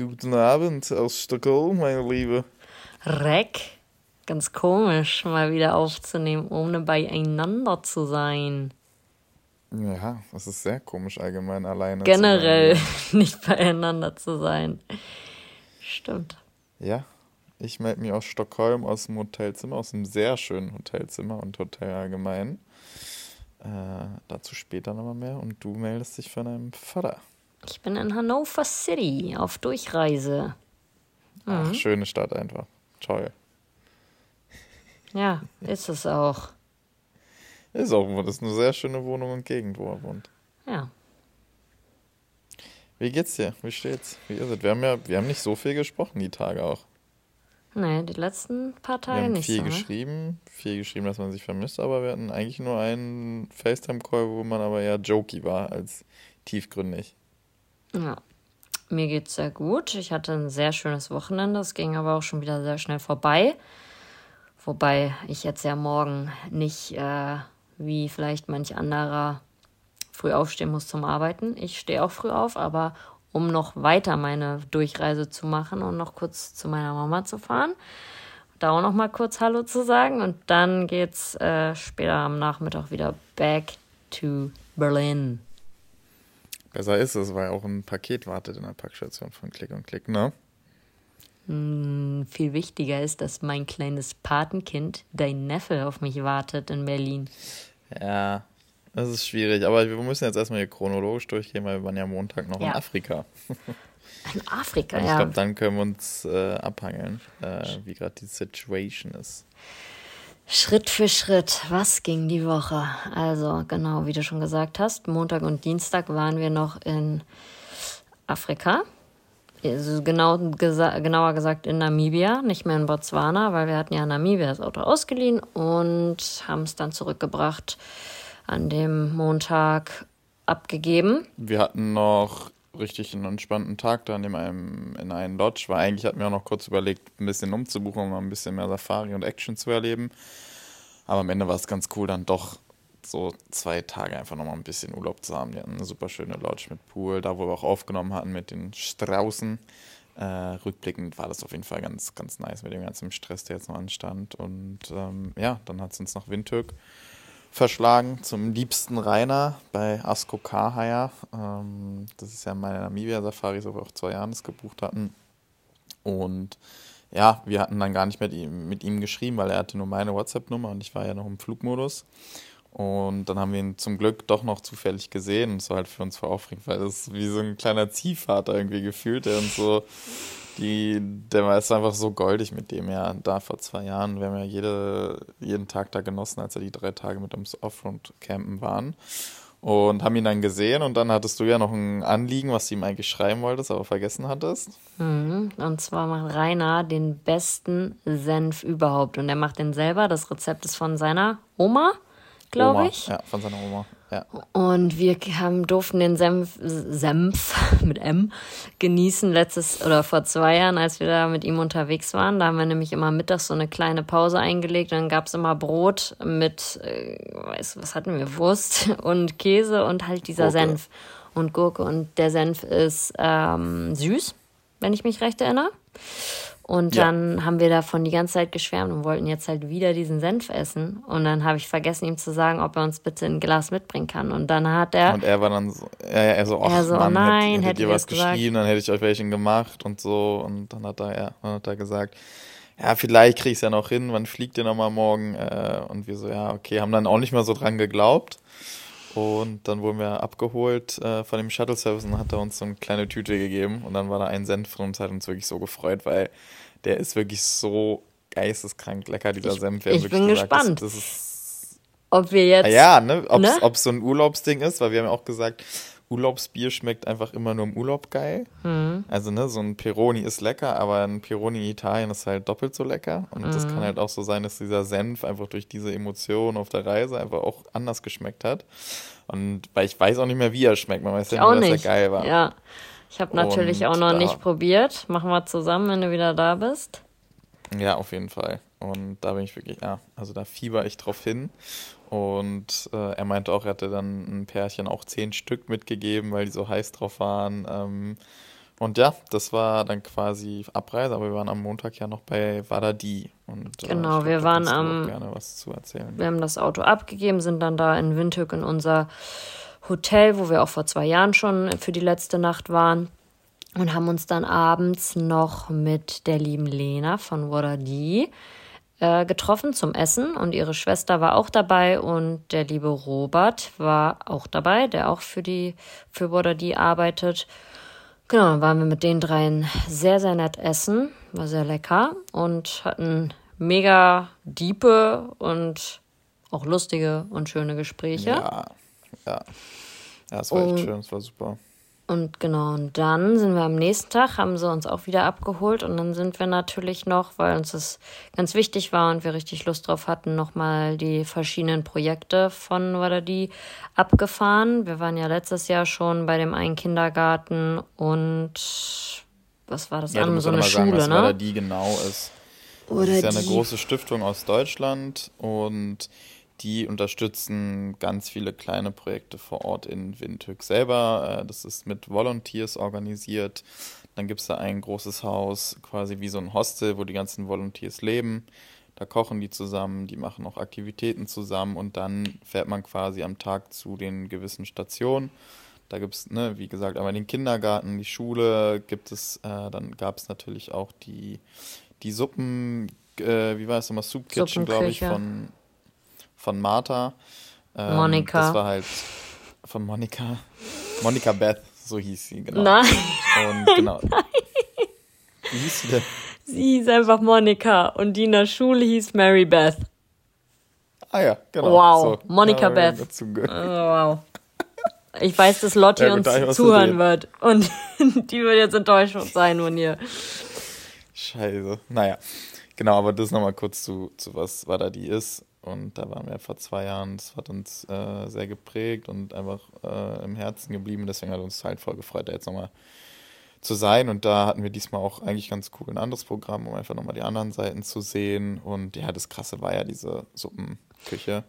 Guten Abend aus Stockholm, meine Liebe. Reck. Ganz komisch, mal wieder aufzunehmen, ohne beieinander zu sein. Ja, das ist sehr komisch allgemein alleine. Generell nicht beieinander zu sein. Stimmt. Ja, ich melde mich aus Stockholm, aus dem Hotelzimmer, aus einem sehr schönen Hotelzimmer und Hotel allgemein. Äh, dazu später nochmal mehr. Und du meldest dich von deinem Vater. Ich bin in Hannover City auf Durchreise. Ach, schöne Stadt einfach. Toll. Ja, ist es auch. Ist auch, das ist eine sehr schöne Wohnung und Gegend, wo er wohnt. Ja. Wie geht's dir? Wie steht's? Wie ist es? Wir haben ja, wir haben nicht so viel gesprochen die Tage auch. Nee, die letzten paar Wir Tage haben nicht viel so. Ne? geschrieben, viel geschrieben, dass man sich vermisst, aber wir hatten eigentlich nur einen FaceTime-Call, wo man aber eher jokey war als tiefgründig. Ja. Mir geht's sehr gut. Ich hatte ein sehr schönes Wochenende. Es ging aber auch schon wieder sehr schnell vorbei. Wobei ich jetzt ja morgen nicht äh, wie vielleicht manch anderer früh aufstehen muss zum Arbeiten. Ich stehe auch früh auf, aber um noch weiter meine Durchreise zu machen und noch kurz zu meiner Mama zu fahren, da auch noch mal kurz Hallo zu sagen und dann geht's äh, später am Nachmittag wieder back to Berlin. Besser ist es, weil auch ein Paket wartet in der Packstation von Klick und Klick, ne? Hm, Viel wichtiger ist, dass mein kleines Patenkind, dein Neffe, auf mich wartet in Berlin. Ja, das ist schwierig, aber wir müssen jetzt erstmal hier chronologisch durchgehen, weil wir waren ja Montag noch in Ja. Afrika. In Afrika, ich ja. glaube, dann können wir uns äh, abhangeln, äh, wie gerade die Situation ist. Schritt für Schritt, was ging die Woche? Also, genau, wie du schon gesagt hast, Montag und Dienstag waren wir noch in Afrika. Also genau, gesa genauer gesagt in Namibia, nicht mehr in Botswana, weil wir hatten ja in Namibia das Auto ausgeliehen und haben es dann zurückgebracht an dem Montag abgegeben. Wir hatten noch richtig einen entspannten Tag da in, einem, in einem Lodge, weil eigentlich hatten wir auch noch kurz überlegt, ein bisschen umzubuchen, um ein bisschen mehr Safari und Action zu erleben. Aber am Ende war es ganz cool, dann doch so zwei Tage einfach nochmal ein bisschen Urlaub zu haben. Die hatten eine super schöne Lodge mit Pool, da wo wir auch aufgenommen hatten mit den Straußen. Äh, rückblickend war das auf jeden Fall ganz, ganz nice mit dem ganzen Stress, der jetzt noch anstand. Und ähm, ja, dann hat es uns nach Windhoek verschlagen zum liebsten Rainer bei Asko Kahaya. Ähm, das ist ja meine Namibia-Safari, wo wir auch zwei Jahre das gebucht hatten. Und ja, wir hatten dann gar nicht mit ihm, mit ihm geschrieben, weil er hatte nur meine WhatsApp-Nummer und ich war ja noch im Flugmodus. Und dann haben wir ihn zum Glück doch noch zufällig gesehen. Und es war halt für uns voll aufregend, weil das ist wie so ein kleiner Ziehvater irgendwie gefühlt, der uns so, die, der war ist einfach so goldig mit dem, ja, da vor zwei Jahren. Wir haben ja jede, jeden Tag da genossen, als er die drei Tage mit uns Offroad-Campen waren. Und haben ihn dann gesehen und dann hattest du ja noch ein Anliegen, was du ihm eigentlich schreiben wolltest, aber vergessen hattest. Mhm. Und zwar macht Rainer den besten Senf überhaupt. Und er macht den selber. Das Rezept ist von seiner Oma, glaube ich. Ja, von seiner Oma. Ja. Und wir haben, durften den Senf, Senf mit M genießen letztes oder vor zwei Jahren, als wir da mit ihm unterwegs waren. Da haben wir nämlich immer mittags so eine kleine Pause eingelegt. Dann gab's immer Brot mit, äh, weiß, was hatten wir, Wurst und Käse und halt dieser Gurke. Senf und Gurke. Und der Senf ist ähm, süß, wenn ich mich recht erinnere. Und Ja. dann haben wir davon die ganze Zeit geschwärmt und wollten jetzt halt wieder diesen Senf essen. Und dann habe ich vergessen, ihm zu sagen, ob er uns bitte ein Glas mitbringen kann. Und dann hat er, Und er war dann so, er, er so, Er so, Mann, nein, hätte hättet ihr ich was geschrieben, dann hätte ich euch welchen gemacht und so. Und dann hat er, ja, dann hat er gesagt, ja, vielleicht krieg ich's ja noch hin, wann fliegt ihr nochmal morgen? Äh, und wir so, ja, okay, haben dann auch nicht mehr so dran geglaubt. Und dann wurden wir abgeholt äh, von dem Shuttle-Service und hat er uns so eine kleine Tüte gegeben. Und dann war da ein Senf drin und hat uns wirklich so gefreut, weil der ist wirklich so geisteskrank lecker, dieser Ich- Senf. Ich wirklich bin gesagt, gespannt. Das, das ist ob wir jetzt. Ah ja, ne? Ob Ne? es so ein Urlaubsding ist, weil wir haben ja auch gesagt, Urlaubsbier schmeckt einfach immer nur im Urlaub geil. Mhm. Also, ne, so ein Peroni ist lecker, aber ein Peroni in Italien ist halt doppelt so lecker. Und mhm. das kann halt auch so sein, dass dieser Senf einfach durch diese Emotionen auf der Reise einfach auch anders geschmeckt hat. Und weil ich weiß auch nicht mehr, wie er schmeckt. Man weiß ja nur, dass er geil war. Ja. Ich habe natürlich auch noch nicht probiert. Machen wir zusammen, wenn du wieder da bist. Ja, auf jeden Fall. Und da bin ich wirklich, ja, also da fieber ich drauf hin. Und äh, er meinte auch, er hatte dann ein Pärchen auch zehn Stück mitgegeben, weil die so heiß drauf waren. Ähm, und ja, das war dann quasi Abreise, aber wir waren am Montag ja noch bei Wadadi. Und, äh, genau, glaub, wir waren am. gerne was zu erzählen. Wir haben das Auto abgegeben, sind dann da in Windhoek in unser Hotel, wo wir auch vor zwei Jahren schon für die letzte Nacht waren. Und haben uns dann abends noch mit der lieben Lena von Wadadi äh, getroffen zum Essen und ihre Schwester war auch dabei und der liebe Robert war auch dabei, der auch für die für Bordadi arbeitet. Genau, dann waren wir mit den dreien sehr, sehr nett essen, war sehr lecker und hatten mega diepe und auch lustige und schöne Gespräche. Ja, ja. Ja, es war und, echt schön, es war super. Und genau, und dann sind wir am nächsten Tag, haben sie uns auch wieder abgeholt und dann sind wir natürlich noch, weil uns das ganz wichtig war und wir richtig Lust drauf hatten, nochmal die verschiedenen Projekte von Wadadi abgefahren. Wir waren ja letztes Jahr schon bei dem einen Kindergarten und was war das? Ja, andere? so eine Schule, sagen, was ne? Wadadi genau ist. Oder das ist ja eine große Stiftung aus Deutschland und die unterstützen ganz viele kleine Projekte vor Ort in Windhoek selber. Äh, das ist mit Volunteers organisiert. Dann gibt es da ein großes Haus, quasi wie so ein Hostel, wo die ganzen Volunteers leben. Da kochen die zusammen, die machen auch Aktivitäten zusammen und dann fährt man quasi am Tag zu den gewissen Stationen. Da gibt es, ne, wie gesagt, einmal den Kindergarten, die Schule gibt es, äh, dann gab es natürlich auch die, die Suppen, äh, wie war es nochmal, Soup Kitchen, glaube ich, von, von Martha. Ähm, Monika. Das war halt von Monika. Monika Beth, so hieß sie, genau. Nein. Und genau. Nein. Wie hieß sie denn? Sie hieß einfach Monika und die in der Schule hieß Mary Beth. Ah ja, genau. Wow, so, Monika Beth. Oh, wow. Ich weiß, dass Lotti ja, uns zuhören wird. Und die wird jetzt enttäuscht sein von ihr. Scheiße. Naja. Genau, aber das nochmal kurz zu, zu was da die ist. Und da waren wir vor zwei Jahren, das hat uns äh, sehr geprägt und einfach äh, im Herzen geblieben. Deswegen hat uns halt voll gefreut, da jetzt nochmal zu sein. Und da hatten wir diesmal auch eigentlich ganz cool ein anderes Programm, um einfach nochmal die anderen Seiten zu sehen. Und ja, das Krasse war ja diese Suppenküche.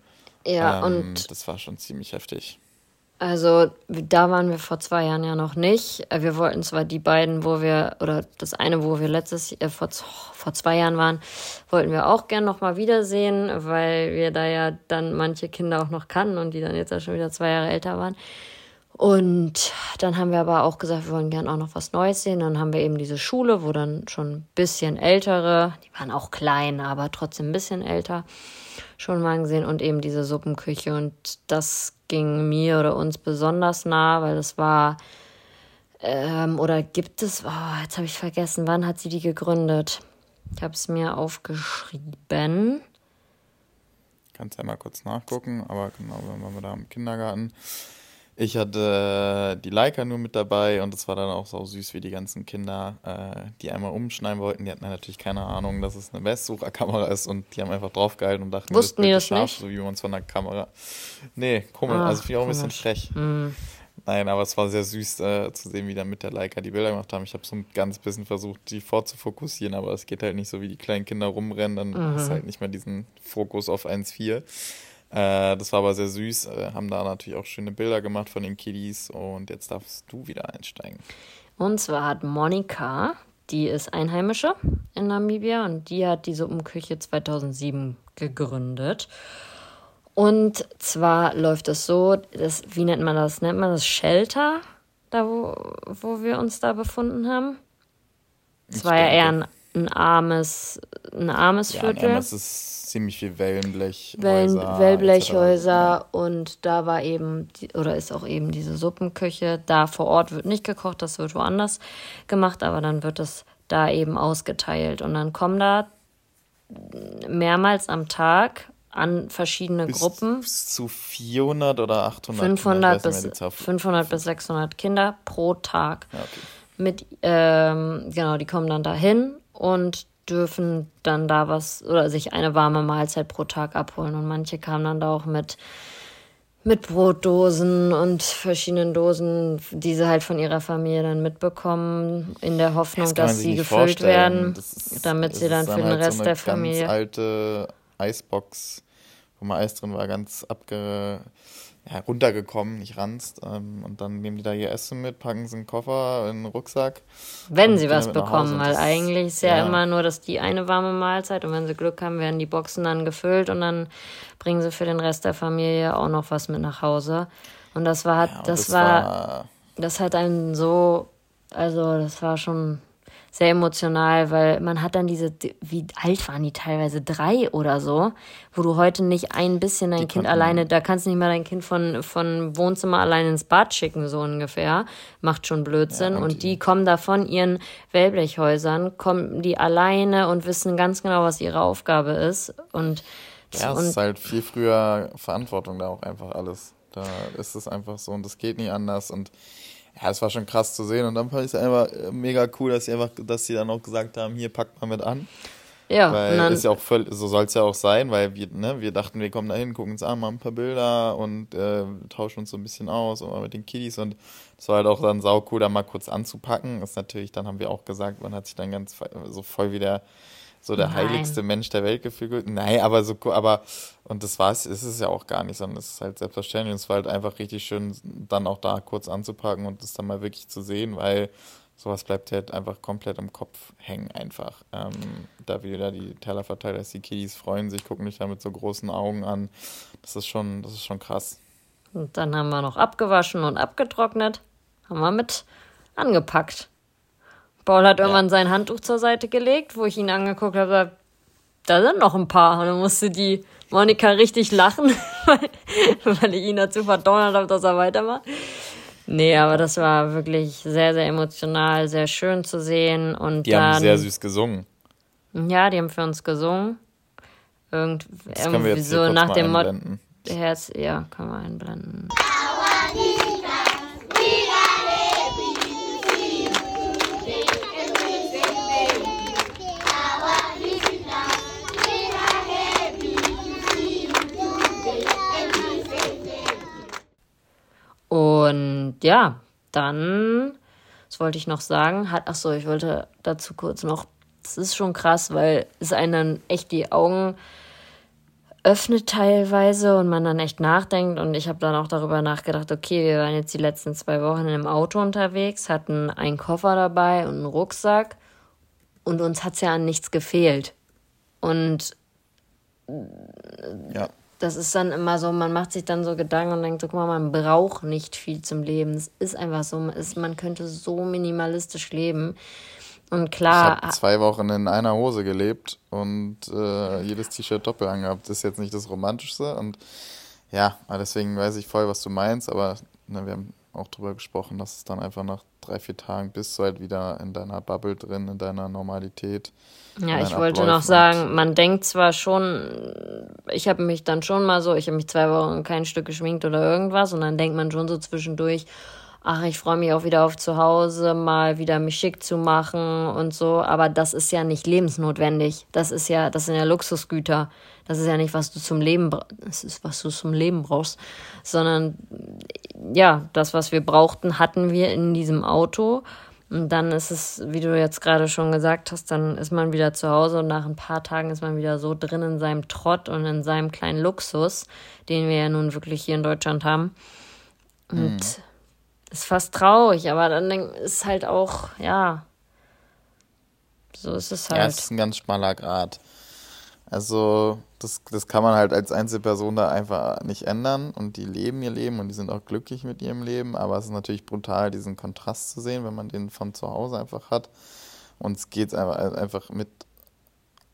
Ja, ähm, und. Das war schon ziemlich heftig. Also da waren wir vor zwei Jahren ja noch nicht. Wir wollten zwar die beiden, wo wir, oder das eine, wo wir letztes äh, vor, vor zwei Jahren waren, wollten wir auch gern nochmal wiedersehen, weil wir da ja dann manche Kinder auch noch kannten und die dann jetzt ja schon wieder zwei Jahre älter waren. Und dann haben wir aber auch gesagt, wir wollen gern auch noch was Neues sehen. Dann haben wir eben diese Schule, wo dann schon ein bisschen ältere, die waren auch klein, aber trotzdem ein bisschen älter, schon mal gesehen und eben diese Suppenküche. Und das ging mir oder uns besonders nah, weil das war ähm, oder gibt es, oh, jetzt habe ich vergessen, wann hat sie die gegründet? Ich habe es mir aufgeschrieben. Kannst ja mal kurz nachgucken, aber genau, wenn wir da im Kindergarten. Ich hatte äh, die Leica nur mit dabei und es war dann auch so süß, wie die ganzen Kinder, äh, die einmal umschneiden wollten. Die hatten natürlich keine Ahnung, dass es eine Messsucherkamera ist und die haben einfach draufgehalten und dachten, Wussten das ist scharf, nicht? so wie man es von der Kamera. Nee, komisch, ah, also finde ich auch ein bisschen frech. Mhm. Nein, aber es war sehr süß äh, zu sehen, wie dann mit der Leica die Bilder gemacht haben. Ich habe so ein ganz bisschen versucht, die vorzufokussieren, aber es geht halt nicht so, wie die kleinen Kinder rumrennen, dann mhm. ist halt nicht mehr diesen Fokus auf 1,4. Äh, das war aber sehr süß. Äh, haben da natürlich auch schöne Bilder gemacht von den Kiddies und jetzt darfst du wieder einsteigen. Und zwar hat Monika, die ist Einheimische in Namibia und die hat die Suppenküche 2007 gegründet. Und zwar läuft es so, das, wie nennt man das? Nennt man das Shelter, da wo, wo wir uns da befunden haben? Es war ja eher ein, ein armes, ein armes ja, Viertel. Das ist ziemlich viel Wellenblechhäuser. Wellen, Wellblechhäuser und da war eben, oder ist auch eben diese Suppenküche. Da vor Ort wird nicht gekocht, das wird woanders gemacht, aber dann wird es da eben ausgeteilt. Und dann kommen da mehrmals am Tag an verschiedene bis, Gruppen. Bis zu 400 oder 800 500 bis, 500 bis 600 Kinder pro Tag. Ja, okay. Mit, ähm, genau, die kommen dann dahin und dürfen dann da was oder sich eine warme Mahlzeit pro Tag abholen. Und manche kamen dann da auch mit, mit Brotdosen und verschiedenen Dosen, die sie halt von ihrer Familie dann mitbekommen, in der Hoffnung, das dass sie gefüllt werden, ist, damit sie dann für den halt Rest so der Familie. Ganz alte Eisbox, wo mal Eis drin war, ganz abge ja, runtergekommen, nicht ranzt. Ähm, und dann nehmen die da ihr Essen mit, packen sie einen Koffer, in einen Rucksack. Wenn sie was bekommen, weil eigentlich ist ja, ja, immer nur, dass die eine warme Mahlzeit und wenn sie Glück haben, werden die Boxen dann gefüllt und dann bringen sie für den Rest der Familie auch noch was mit nach Hause. Und das war, ja, das, das war, war, das hat einen so, also das war schon sehr emotional, weil man hat dann diese, wie alt waren die teilweise, drei oder so, wo du heute nicht ein bisschen dein die Kind alleine, da kannst du nicht mal dein Kind von, von Wohnzimmer alleine ins Bad schicken, so ungefähr. Macht schon Blödsinn. Ja, und, und die, kommen da von ihren Wellblechhäusern, kommen die alleine und wissen ganz genau, was ihre Aufgabe ist. Und ja, es ist halt viel früher Verantwortung da auch einfach alles. Da ist es einfach so und das geht nicht anders und ja, es war schon krass zu sehen und dann fand ich es einfach äh, mega cool, dass sie einfach, dass sie dann auch gesagt haben, hier packt mal mit an. Ja, weil dann, ist ja auch voll, so soll es ja auch sein, weil wir, ne, wir dachten, wir kommen da hin, gucken uns an, machen ein paar Bilder und äh, tauschen uns so ein bisschen aus und mit den Kiddies und es war halt auch dann sau cool, da mal kurz anzupacken. Ist natürlich, dann haben wir auch gesagt, man hat sich dann ganz so voll wieder so der Nein. heiligste Mensch der Welt gefühlt. Nein, aber so, aber, und das war es, ist es ja auch gar nicht, sondern es ist halt selbstverständlich. Und es war halt einfach richtig schön, dann auch da kurz anzupacken und das dann mal wirklich zu sehen, weil sowas bleibt halt einfach komplett im Kopf hängen einfach. Ähm, da wieder die Teller verteilt, dass die Kiddies freuen sich, gucken dich da mit so großen Augen an. Das ist schon, das ist schon krass. Und dann haben wir noch abgewaschen und abgetrocknet, haben wir mit angepackt. Paul hat irgendwann ja. sein Handtuch zur Seite gelegt, wo ich ihn angeguckt habe, da sind noch ein paar. Und dann musste die Monika richtig lachen, weil, weil ich ihn dazu verdonnert habe, dass er weitermacht. Nee, aber das war wirklich sehr, sehr emotional, sehr schön zu sehen. Und die dann, haben sehr süß gesungen. Ja, die haben für uns gesungen. Irgend, das irgendwie so nach dem Motto. Herz, ja, kann man einblenden. Und ja, dann, was wollte ich noch sagen? Hat, ach so, ich wollte dazu kurz noch, das ist schon krass, weil es einen dann echt die Augen öffnet teilweise und man dann echt nachdenkt. Und ich habe dann auch darüber nachgedacht, okay, wir waren jetzt die letzten zwei Wochen einem Auto unterwegs, hatten einen Koffer dabei und einen Rucksack und uns hat es ja an nichts gefehlt. Und ja das ist dann immer so, man macht sich dann so Gedanken und denkt so, guck mal, man braucht nicht viel zum Leben. Es ist einfach so, man, ist, man könnte so minimalistisch leben. Und klar. Ich habe zwei Wochen in einer Hose gelebt und äh, jedes T-Shirt doppelt angehabt. Das ist jetzt nicht das Romantischste. Und ja, deswegen weiß ich voll, was du meinst, aber ne, wir haben auch drüber gesprochen, dass es dann einfach nach drei, vier Tagen bist du halt wieder in deiner Bubble drin, in deiner Normalität. Ja, ich wollte noch sagen, man denkt zwar schon, ich habe mich dann schon mal so, ich habe mich zwei Wochen kein Stück geschminkt oder irgendwas und dann denkt man schon so zwischendurch, ach, ich freue mich auch wieder auf zu Hause, mal wieder mich schick zu machen und so, aber das ist ja nicht lebensnotwendig. Das ist ja, das sind ja Luxusgüter. Das ist ja nicht, was du zum Leben, das ist, was du zum Leben brauchst, sondern ja, das, was wir brauchten, hatten wir in diesem Auto. Und dann ist es, wie du jetzt gerade schon gesagt hast, dann ist man wieder zu Hause und nach ein paar Tagen ist man wieder so drin in seinem Trott und in seinem kleinen Luxus, den wir ja nun wirklich hier in Deutschland haben. Und mhm. ist fast traurig, aber dann ist halt auch, ja, so ist es halt. Ja, es ist ein ganz schmaler Grad. Also das, das kann man halt als Einzelperson da einfach nicht ändern und die leben ihr Leben und die sind auch glücklich mit ihrem Leben, aber es ist natürlich brutal, diesen Kontrast zu sehen, wenn man den von zu Hause einfach hat. Und es geht einfach, einfach mit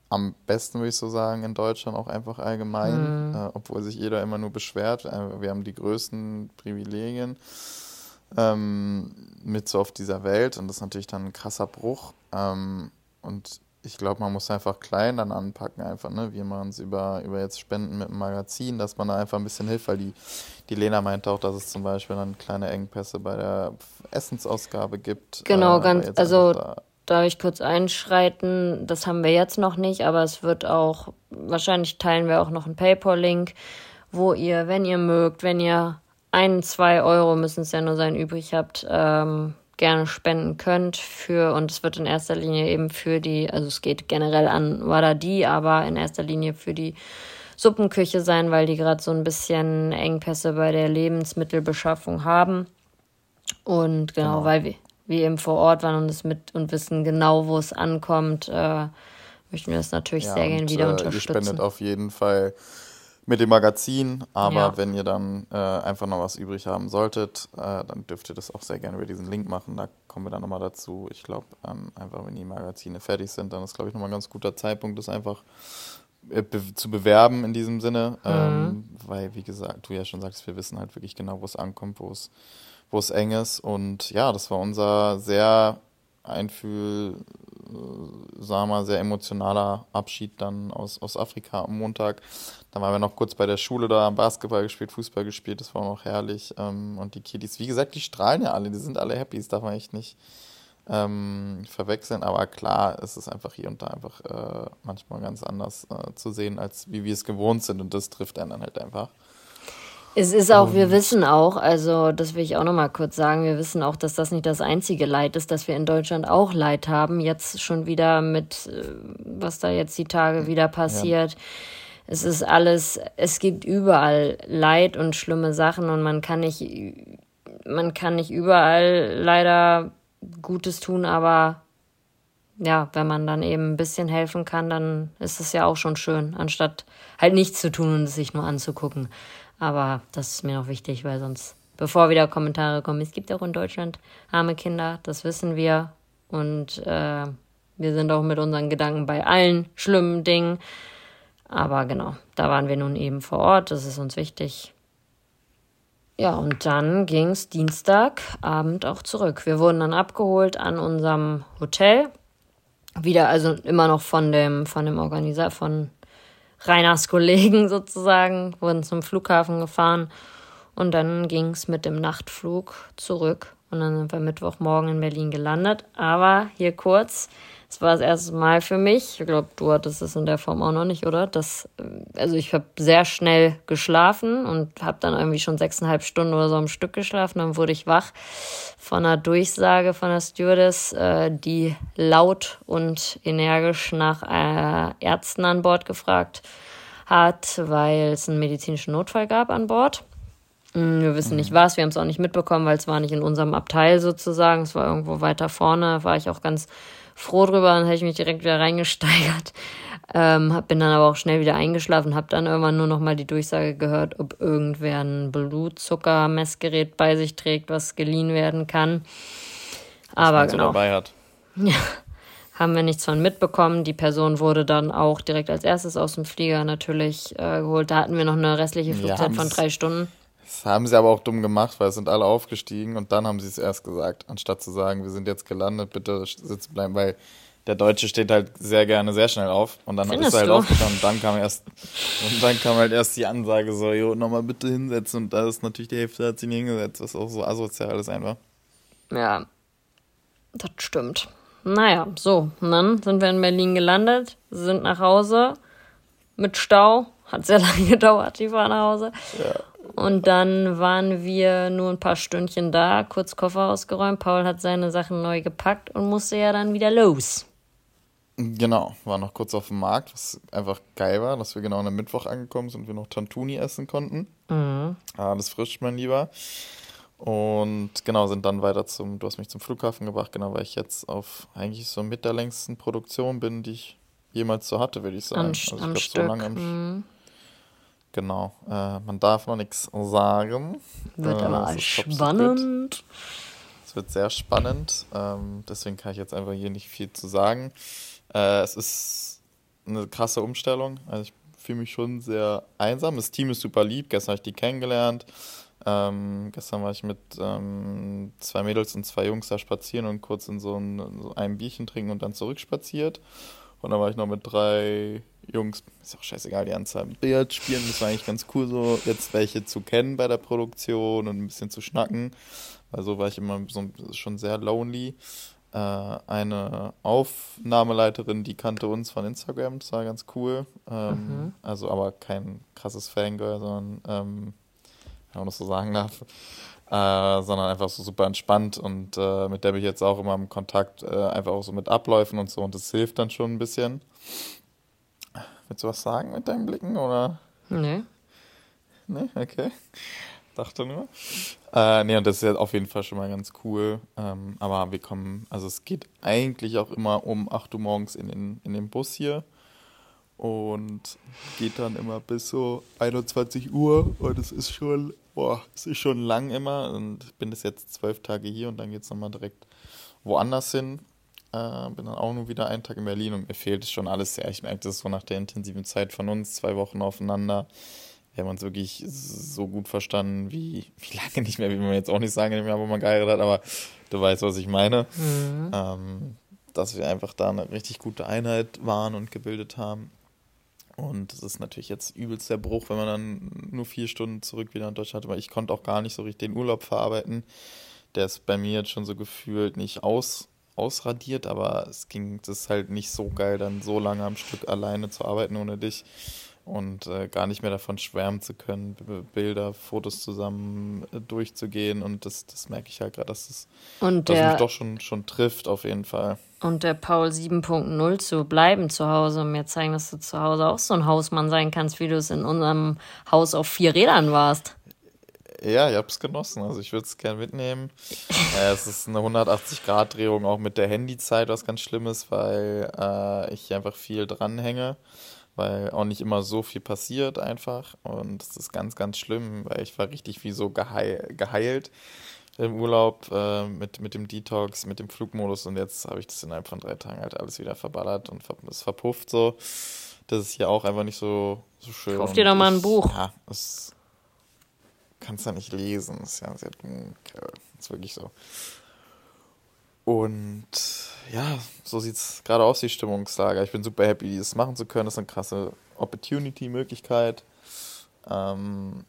am besten, würde ich so sagen, in Deutschland auch einfach allgemein, mhm. äh, obwohl sich jeder immer nur beschwert. Äh, wir haben die größten Privilegien ähm, mit so auf dieser Welt und das ist natürlich dann ein krasser Bruch. Ähm, und ich glaube, man muss einfach klein dann anpacken, einfach, ne? Wie man es über, über jetzt Spenden mit dem Magazin, dass man da einfach ein bisschen hilft, weil die, die Lena meinte auch, dass es zum Beispiel dann kleine Engpässe bei der Essensausgabe gibt. Genau, äh, ganz, also da darf ich kurz einschreiten, das haben wir jetzt noch nicht, aber es wird auch, wahrscheinlich teilen wir auch noch einen PayPal-Link, wo ihr, wenn ihr mögt, wenn ihr ein, zwei Euro müssen es ja nur sein, übrig habt, ähm, gerne spenden könnt für, und es wird in erster Linie eben für die, also es geht generell an Wadadi, aber in erster Linie für die Suppenküche sein, weil die gerade so ein bisschen Engpässe bei der Lebensmittelbeschaffung haben. Und genau, genau, weil wir, wir eben vor Ort waren und es mit und wissen genau, wo es ankommt, äh, möchten wir das natürlich ja, sehr gerne wieder äh, unterstützen. Ihr spendet auf jeden Fall mit dem Magazin. Aber ja. wenn ihr dann äh, einfach noch was übrig haben solltet, äh, dann dürft ihr das auch sehr gerne über diesen Link machen. Da kommen wir dann nochmal dazu. Ich glaube, ähm, einfach wenn die Magazine fertig sind, dann ist, glaube ich, nochmal ein ganz guter Zeitpunkt, das einfach äh, be zu bewerben in diesem Sinne. Mhm. Ähm, weil, wie gesagt, du ja schon sagst, wir wissen halt wirklich genau, wo es ankommt, wo es wo es eng ist. Und ja, das war unser sehr einfühl, sagen wir mal, sehr emotionaler Abschied dann aus, aus Afrika am Montag. Dann waren wir noch kurz bei der Schule da, Basketball gespielt, Fußball gespielt, das war noch herrlich. Ähm, und die Kiddies, wie gesagt, die strahlen ja alle, die sind alle happy, das darf man echt nicht ähm, verwechseln. Aber klar, es ist einfach hier und da einfach äh, manchmal ganz anders äh, zu sehen, als wie wir es gewohnt sind. Und das trifft einen dann halt einfach. Es ist auch, wir wissen auch, also das will ich auch nochmal kurz sagen, wir wissen auch, dass das nicht das einzige Leid ist, dass wir in Deutschland auch Leid haben. Jetzt schon wieder mit, äh, was da jetzt die Tage wieder passiert. Ja. Es ist alles, es gibt überall Leid und schlimme Sachen und man kann nicht, man kann nicht überall leider Gutes tun, aber ja, wenn man dann eben ein bisschen helfen kann, dann ist es ja auch schon schön, anstatt halt nichts zu tun und es sich nur anzugucken. Aber das ist mir noch wichtig, weil sonst, bevor wieder Kommentare kommen, es gibt auch in Deutschland arme Kinder, das wissen wir. Und äh, wir sind auch mit unseren Gedanken bei allen schlimmen Dingen. Aber genau, da waren wir nun eben vor Ort, das ist uns wichtig. Ja, und dann ging es Dienstagabend auch zurück. Wir wurden dann abgeholt an unserem Hotel. Wieder, also immer noch von dem, von dem Organisator, von Reiners Kollegen sozusagen, wurden zum Flughafen gefahren und dann ging es mit dem Nachtflug zurück und dann sind wir Mittwochmorgen in Berlin gelandet. Aber hier kurz, es war das erste Mal für mich. Ich glaube, du hattest es in der Form auch noch nicht, oder? Das, äh, also ich habe sehr schnell geschlafen und habe dann irgendwie schon sechseinhalb Stunden oder so am Stück geschlafen. Dann wurde ich wach von einer Durchsage von der Stewardess, äh, die laut und energisch nach äh, Ärzten an Bord gefragt hat, weil es einen medizinischen Notfall gab an Bord. Hm, wir wissen nicht was, wir haben es auch nicht mitbekommen, weil es war nicht in unserem Abteil sozusagen, es war irgendwo weiter vorne, war ich auch ganz froh drüber, dann habe ich mich direkt wieder reingesteigert. Ähm, bin dann aber auch schnell wieder eingeschlafen, habe dann irgendwann nur noch mal die Durchsage gehört, ob irgendwer ein Blutzuckermessgerät bei sich trägt, was geliehen werden kann. Aber was genau. Dabei hat. Ja, haben wir nichts von mitbekommen. Die Person wurde dann auch direkt als erstes aus dem Flieger natürlich äh, geholt. Da hatten wir noch eine restliche Flugzeit ja, von drei Stunden. Das haben sie aber auch dumm gemacht, weil es sind alle aufgestiegen und dann haben sie es erst gesagt, anstatt zu sagen, wir sind jetzt gelandet, bitte sitzen bleiben, weil der Deutsche steht halt sehr gerne sehr schnell auf und dann Findest ist er halt aufgestanden und dann kam erst und dann kam halt erst die Ansage so, jo, nochmal bitte hinsetzen und da ist natürlich die Hälfte hat sich nicht hingesetzt, was auch so asozial ist einfach. Ja, das stimmt. Naja, so, und dann sind wir in Berlin gelandet, sind nach Hause mit Stau, hat sehr lange gedauert, die Fahrt nach Hause. Ja. Und dann waren wir nur ein paar Stündchen da, kurz Koffer ausgeräumt. Paul hat seine Sachen neu gepackt und musste ja dann wieder los. Genau, war noch kurz auf dem Markt, was einfach geil war, dass wir genau am Mittwoch angekommen sind und wir noch Tantuni essen konnten. Mhm. Alles frisch, mein Lieber. Und genau, sind dann weiter zum, du hast mich zum Flughafen gebracht, genau, weil ich jetzt auf eigentlich so mit der längsten Produktion bin, die ich jemals so hatte, würde ich sagen. Am, also ich am glaub, Stück. So lange am, mhm. Genau, äh, man darf noch nichts sagen. Wird äh, aber spannend. Es wird sehr spannend, ähm, deswegen kann ich jetzt einfach hier nicht viel zu sagen. Äh, es ist eine krasse Umstellung, also ich fühle mich schon sehr einsam. Das Team ist super lieb, gestern habe ich die kennengelernt. Ähm, gestern war ich mit ähm, zwei Mädels und zwei Jungs da spazieren und kurz in so, ein, so einem Bierchen trinken und dann zurückspaziert. Und dann war ich noch mit drei Jungs, ist auch scheißegal, die Anzahl Billard spielen. Das war eigentlich ganz cool, so jetzt welche zu kennen bei der Produktion und ein bisschen zu schnacken. Also war ich immer so schon sehr lonely. Äh, eine Aufnahmeleiterin, die kannte uns von Instagram, das war ganz cool. Ähm, mhm. Also aber kein krasses Fangirl, sondern, ähm, wenn man das so sagen darf, äh, sondern einfach so super entspannt und äh, mit der bin ich jetzt auch immer im Kontakt, äh, einfach auch so mit Abläufen und so und das hilft dann schon ein bisschen. Willst du was sagen mit deinen Blicken oder? Nee. Nee, okay. Dachte nur. Äh, nee, und das ist ja auf jeden Fall schon mal ganz cool. Ähm, aber wir kommen, also es geht eigentlich auch immer um 8 Uhr morgens in den, in den Bus hier und geht dann immer bis so 21 Uhr und es ist schon, boah, es ist schon lang immer und bin das jetzt zwölf Tage hier und dann geht es nochmal direkt woanders hin. Äh, bin dann auch nur wieder einen Tag in Berlin und mir fehlt es schon alles sehr. Ich merke das so nach der intensiven Zeit von uns, zwei Wochen aufeinander. Wir haben uns wirklich so gut verstanden, wie, wie lange nicht mehr, wie man jetzt auch nicht sagen, wo man geheiratet hat, aber du weißt, was ich meine. Mhm. Ähm, dass wir einfach da eine richtig gute Einheit waren und gebildet haben. Und das ist natürlich jetzt übelst der Bruch, wenn man dann nur vier Stunden zurück wieder in Deutschland hat. Aber ich konnte auch gar nicht so richtig den Urlaub verarbeiten. Der ist bei mir jetzt schon so gefühlt nicht aus, ausradiert, aber es ging, das ist halt nicht so geil, dann so lange am Stück alleine zu arbeiten ohne dich und äh, gar nicht mehr davon schwärmen zu können, Bilder, Fotos zusammen äh, durchzugehen. Und das, das merke ich halt gerade, dass es und dass mich doch schon, schon trifft, auf jeden Fall. Und der Paul 7.0 zu bleiben zu Hause und mir zeigen, dass du zu Hause auch so ein Hausmann sein kannst, wie du es in unserem Haus auf vier Rädern warst. Ja, ich habe es genossen. Also ich würde es gerne mitnehmen. äh, es ist eine 180-Grad-Drehung auch mit der Handyzeit, was ganz schlimm ist, weil äh, ich einfach viel dranhänge weil auch nicht immer so viel passiert einfach. Und das ist ganz, ganz schlimm, weil ich war richtig wie so geheil, geheilt im Urlaub äh, mit, mit dem Detox, mit dem Flugmodus und jetzt habe ich das innerhalb von drei Tagen halt alles wieder verballert und es verpufft so. Das ist hier auch einfach nicht so, so schön. Kauf dir doch mal ein Buch. Ja, das kannst du ja nicht lesen. Das ist ja sehr dunkel. Das ist wirklich so. Und ja, so sieht es gerade aus, die Stimmungslage. Ich bin super happy, das machen zu können. Das ist eine krasse Opportunity-Möglichkeit. Ähm,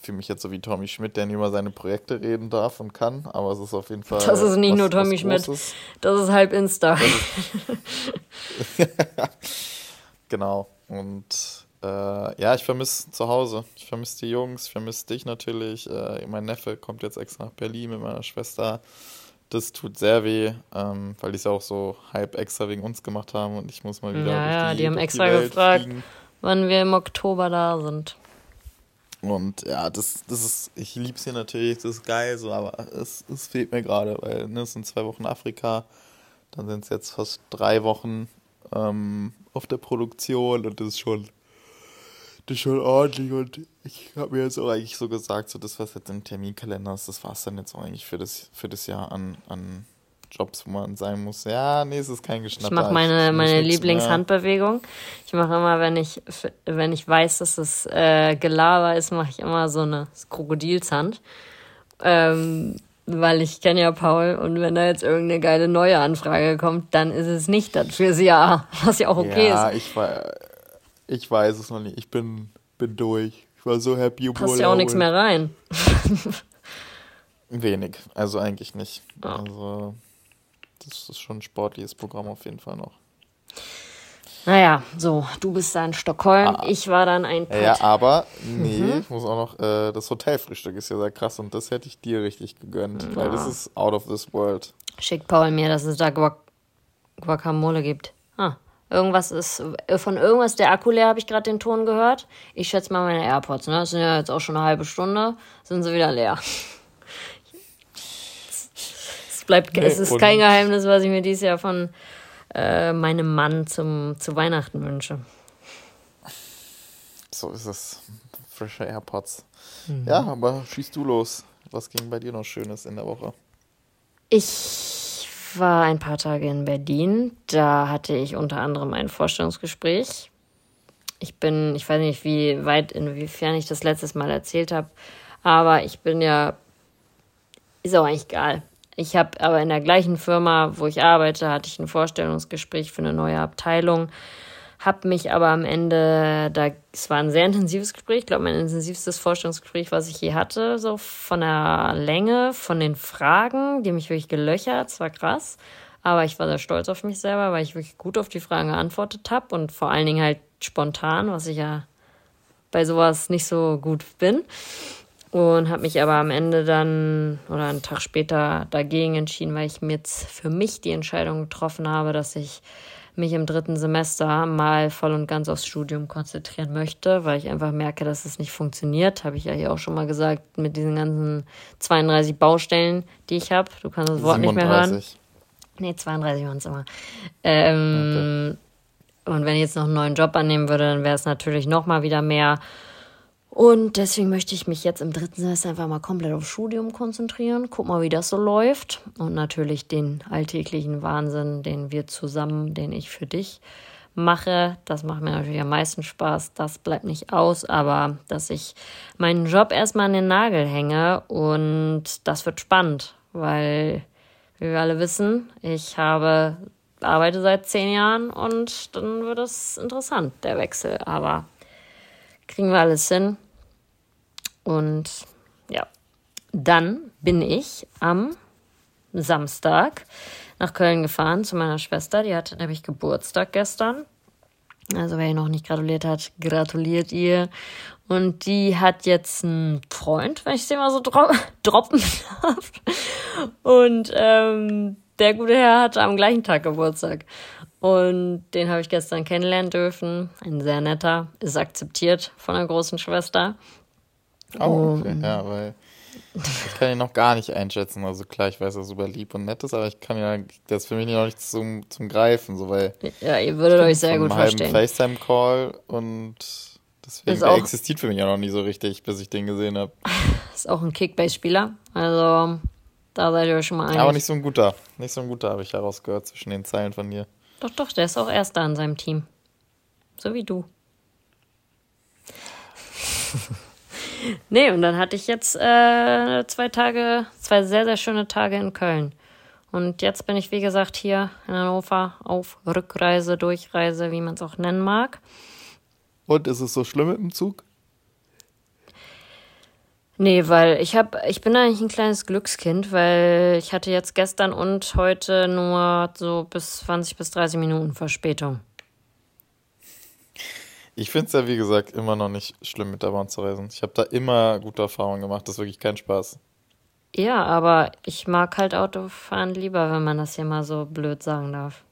für mich jetzt so wie Tommy Schmidt, der nie über seine Projekte reden darf und kann, aber es ist auf jeden Fall. Das ist nicht was, nur Tommy Schmidt, das ist halb Insta. genau. Und äh, ja, ich vermisse zu Hause. Ich vermisse die Jungs, ich vermisse dich natürlich. Äh, mein Neffe kommt jetzt extra nach Berlin mit meiner Schwester. Das tut sehr weh, ähm, weil die es ja auch so halb extra wegen uns gemacht haben und ich muss mal wieder. Ja, ja, die, die haben extra die gefragt, fliegen. wann wir im Oktober da sind. Und ja, das, das ist, ich liebe es hier natürlich, das ist geil, so, aber es, es fehlt mir gerade, weil ne, es sind zwei Wochen Afrika, dann sind es jetzt fast drei Wochen ähm, auf der Produktion und das ist schon das ist schon ordentlich und ich habe mir jetzt auch eigentlich so gesagt, so das, was jetzt im Terminkalender ist, das war es dann jetzt auch eigentlich für das, für das Jahr an, an Jobs, wo man sein muss. Ja, nee, es ist kein Geschnatter. Ich mache meine, meine Lieblingshandbewegung. Ich mache immer, wenn ich, wenn ich weiß, dass es äh, Gelaber ist, mache ich immer so eine Krokodilshand. Ähm, weil ich kenne ja Paul und wenn da jetzt irgendeine geile neue Anfrage kommt, dann ist es nicht das fürs Jahr, was ja auch okay ja, ist. Ja, ich war ich weiß es noch nicht. Ich bin, bin durch. Ich war so happy. Passt ja auch nichts mehr rein. Wenig. Also eigentlich nicht. Oh. Also das ist schon ein sportliches Programm auf jeden Fall noch. Naja, so, du bist da in Stockholm, ah. ich war dann ein Pet. Ja, aber nee, mhm. ich muss auch noch, äh, das Hotelfrühstück ist ja sehr krass und das hätte ich dir richtig gegönnt, ja. weil das ist out of this world. Schickt Paul mir, dass es da Guac Guacamole gibt. Ah, Irgendwas ist, äh, von irgendwas, der Akku leer, habe ich gerade den Ton gehört. Ich schätze mal meine AirPods, ne? Das sind ja jetzt auch schon eine halbe Stunde, sind sie wieder leer. es bleibt, nee, es ist kein Geheimnis, was ich mir dieses Jahr von äh, meinem Mann zum, zu Weihnachten wünsche. So ist es. Frische AirPods. Mhm. Ja, aber schießt du los. Was ging bei dir noch Schönes in der Woche? Ich war ein paar Tage in Berlin. Da hatte ich unter anderem ein Vorstellungsgespräch. Ich bin, ich weiß nicht, wie weit, inwiefern ich das letztes Mal erzählt habe, aber ich bin ja, ist auch eigentlich egal. Ich habe aber in der gleichen Firma, wo ich arbeite, hatte ich ein Vorstellungsgespräch für eine neue Abteilung. Habe mich aber am Ende, da, es war ein sehr intensives Gespräch, ich glaube, mein intensivstes Vorstellungsgespräch, was ich je hatte, so von der Länge, von den Fragen, die mich wirklich gelöchert, es war krass. Aber ich war sehr stolz auf mich selber, weil ich wirklich gut auf die Fragen geantwortet habe und vor allen Dingen halt spontan, was ich ja bei sowas nicht so gut bin. Und habe mich aber am Ende dann oder einen Tag später dagegen entschieden, weil ich mir jetzt für mich die Entscheidung getroffen habe, dass ich mich im dritten Semester mal voll und ganz aufs Studium konzentrieren möchte, weil ich einfach merke, dass es nicht funktioniert. Habe ich ja hier auch schon mal gesagt, mit diesen ganzen 32 Baustellen, die ich habe. Du kannst das Wort 37. nicht mehr hören. Nee, 32 waren es immer. Ähm, okay. Und wenn ich jetzt noch einen neuen Job annehmen würde, dann wäre es natürlich noch mal wieder mehr. Und deswegen möchte ich mich jetzt im dritten Semester einfach mal komplett aufs Studium konzentrieren. Guck mal, wie das so läuft. Und natürlich den alltäglichen Wahnsinn, den wir zusammen, den ich für dich mache. Das macht mir natürlich am meisten Spaß. Das bleibt nicht aus, aber dass ich meinen Job erstmal an den Nagel hänge und das wird spannend, weil wie wir alle wissen, ich habe arbeite seit zehn Jahren und dann wird es interessant, der Wechsel. Aber kriegen wir alles hin. Und ja, dann bin ich am Samstag nach Köln gefahren zu meiner Schwester. Die hatte nämlich Geburtstag gestern. Also wer ihr noch nicht gratuliert hat, gratuliert ihr. Und die hat jetzt einen Freund, wenn ich sie mal so dro droppen darf. Und ähm, der gute Herr hatte am gleichen Tag Geburtstag. Und den habe ich gestern kennenlernen dürfen. Ein sehr netter, ist akzeptiert von der großen Schwester. Oh, okay. Um, ja, weil ich kann ihn noch gar nicht einschätzen. Also klar, ich weiß, dass er super lieb und nett ist, aber ich kann ja, das ist für mich noch nicht zum, zum Greifen, so weil. Ja, ihr würdet euch sehr gut verstehen. FaceTime-Call und deswegen der existiert für mich ja noch nie so richtig, bis ich den gesehen habe. Ist auch ein Kickbase-Spieler, also da seid ihr euch schon mal einig. Aber nicht so ein guter, nicht so ein guter, habe ich herausgehört zwischen den Zeilen von dir. Doch, doch, der ist auch Erster in seinem Team. So wie du. nee, und dann hatte ich jetzt äh, zwei Tage, zwei sehr, sehr schöne Tage in Köln. Und jetzt bin ich, wie gesagt, hier in Hannover auf Rückreise, Durchreise, wie man es auch nennen mag. Und ist es so schlimm mit dem Zug? Nee, weil ich hab, ich bin eigentlich ein kleines Glückskind, weil ich hatte jetzt gestern und heute nur so bis 20 bis 30 Minuten Verspätung. Ich finde es ja, wie gesagt, immer noch nicht schlimm, mit der Bahn zu reisen. Ich habe da immer gute Erfahrungen gemacht. Das ist wirklich kein Spaß. Ja, aber ich mag halt Autofahren lieber, wenn man das hier mal so blöd sagen darf.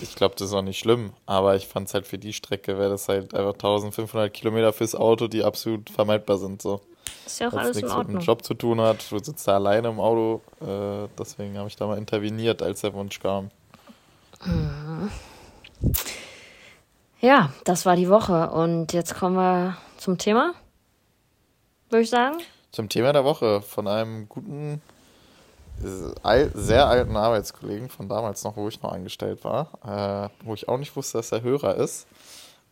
Ich glaube, das ist auch nicht schlimm, aber ich fand es halt für die Strecke wäre das halt einfach 1500 Kilometer fürs Auto, die absolut vermeidbar sind. So. Ist ja auch Weil's alles nichts in Ordnung. mit dem Job zu tun hat. Du sitzt da alleine im Auto. Äh, deswegen habe ich da mal interveniert, als der Wunsch kam. Mhm. Ja, das war die Woche. Und jetzt kommen wir zum Thema, würde ich sagen. Zum Thema der Woche von einem guten sehr alten Arbeitskollegen von damals noch, wo ich noch angestellt war, äh, wo ich auch nicht wusste, dass er Hörer ist.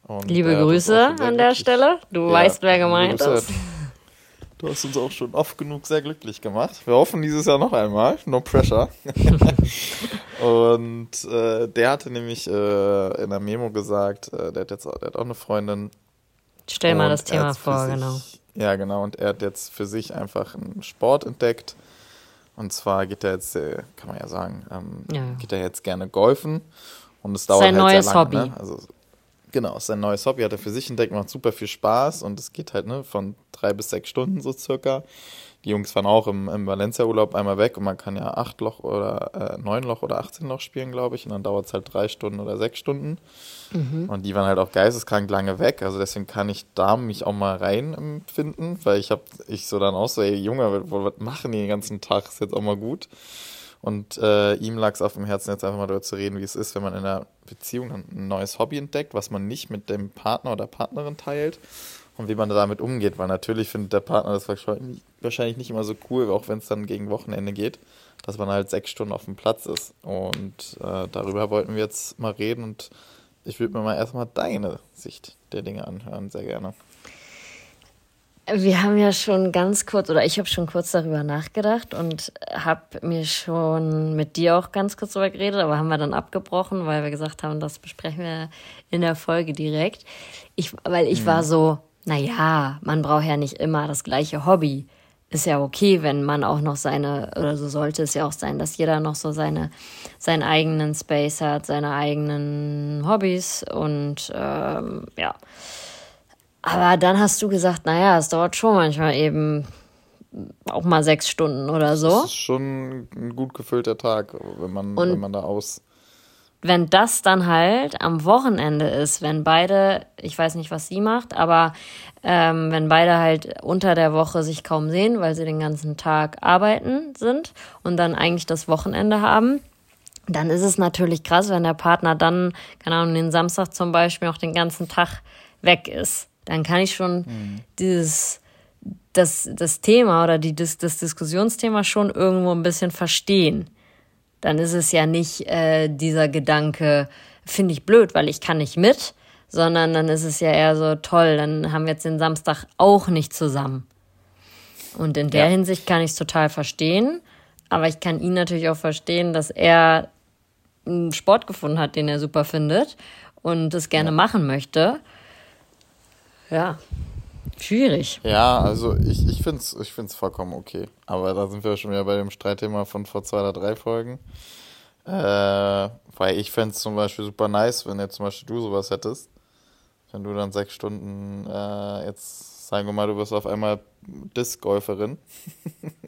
Und Liebe Grüße an der Stelle. Du ja, weißt, wer gemeint ist. Du hast uns auch schon oft genug sehr glücklich gemacht. Wir hoffen dieses Jahr noch einmal. No pressure. und äh, der hatte nämlich äh, in der Memo gesagt, äh, der, hat jetzt, der hat auch eine Freundin. Stell mal das Thema vor, sich, genau. Ja, genau. Und er hat jetzt für sich einfach einen Sport entdeckt und zwar geht er jetzt, äh, kann man ja sagen, ähm, ja. geht er jetzt gerne golfen. Und es dauert sein halt neues sehr lange, Hobby. Ne? Also, genau, ist sein neues Hobby. Hat er für sich entdeckt, macht super viel Spaß. Und es geht halt ne, von drei bis sechs Stunden so circa. Die Jungs fahren auch im, im Valencia-Urlaub einmal weg und man kann ja acht Loch oder äh, neun Loch oder 18 Loch spielen, glaube ich. Und dann dauert es halt drei Stunden oder sechs Stunden. Mhm. Und die waren halt auch geisteskrank lange weg. Also deswegen kann ich da mich auch mal rein empfinden, weil ich habe ich so dann auch so, ey Junge, was machen die den ganzen Tag? Ist jetzt auch mal gut. Und äh, ihm lag es auf dem Herzen, jetzt einfach mal darüber zu reden, wie es ist, wenn man in einer Beziehung ein neues Hobby entdeckt, was man nicht mit dem Partner oder Partnerin teilt und wie man damit umgeht, weil natürlich findet der Partner das wahrscheinlich nicht immer so cool, auch wenn es dann gegen Wochenende geht, dass man halt sechs Stunden auf dem Platz ist. Und äh, darüber wollten wir jetzt mal reden und ich würde mir mal erstmal deine Sicht der Dinge anhören, sehr gerne. Wir haben ja schon ganz kurz, oder ich habe schon kurz darüber nachgedacht und habe mir schon mit dir auch ganz kurz darüber geredet, aber haben wir dann abgebrochen, weil wir gesagt haben, das besprechen wir in der Folge direkt. Ich, weil ich mhm. war so, naja, man braucht ja nicht immer das gleiche Hobby. Ist ja okay, wenn man auch noch seine, oder so sollte es ja auch sein, dass jeder noch so seine, seinen eigenen Space hat, seine eigenen Hobbys und ähm, ja. Aber dann hast du gesagt, naja, es dauert schon manchmal eben auch mal sechs Stunden oder so. Das ist schon ein gut gefüllter Tag, wenn man, Und wenn man da aus. Wenn das dann halt am Wochenende ist, wenn beide, ich weiß nicht, was sie macht, aber ähm, wenn beide halt unter der Woche sich kaum sehen, weil sie den ganzen Tag arbeiten sind und dann eigentlich das Wochenende haben, dann ist es natürlich krass, wenn der Partner dann, keine Ahnung, den Samstag zum Beispiel auch den ganzen Tag weg ist dann kann ich schon mhm. dieses, das, das Thema oder die, das, das Diskussionsthema schon irgendwo ein bisschen verstehen. Dann ist es ja nicht äh, dieser Gedanke, finde ich blöd, weil ich kann nicht mit, sondern dann ist es ja eher so toll, dann haben wir jetzt den Samstag auch nicht zusammen. Und in der ja. Hinsicht kann ich es total verstehen, aber ich kann ihn natürlich auch verstehen, dass er einen Sport gefunden hat, den er super findet und das gerne ja. machen möchte ja, schwierig. Ja, also ich, ich finde es ich find's vollkommen okay. Aber da sind wir schon wieder bei dem Streitthema von vor zwei oder drei Folgen. Äh, weil ich fände es zum Beispiel super nice, wenn jetzt zum Beispiel du sowas hättest. Wenn du dann sechs Stunden, äh, jetzt sagen wir mal, du wirst auf einmal Disc-Golferin.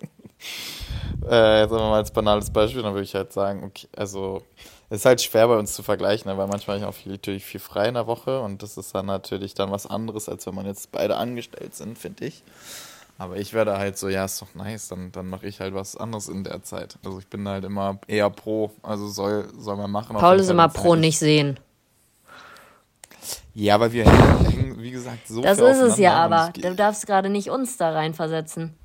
äh, jetzt aber mal als banales Beispiel, dann würde ich halt sagen, okay, also ist halt schwer bei uns zu vergleichen, ne, weil manchmal habe ich auch viel, natürlich viel frei in der Woche und das ist dann natürlich dann was anderes, als wenn man jetzt beide angestellt sind, finde ich. Aber ich werde halt so, ja, ist doch nice, dann, dann mache ich halt was anderes in der Zeit. Also ich bin halt immer eher pro, also soll, soll man machen. Paul ist immer pro nicht sehen. Ja, weil wir hängen, wie gesagt, so Das ist es ja aber. Du darfst gerade nicht uns da reinversetzen.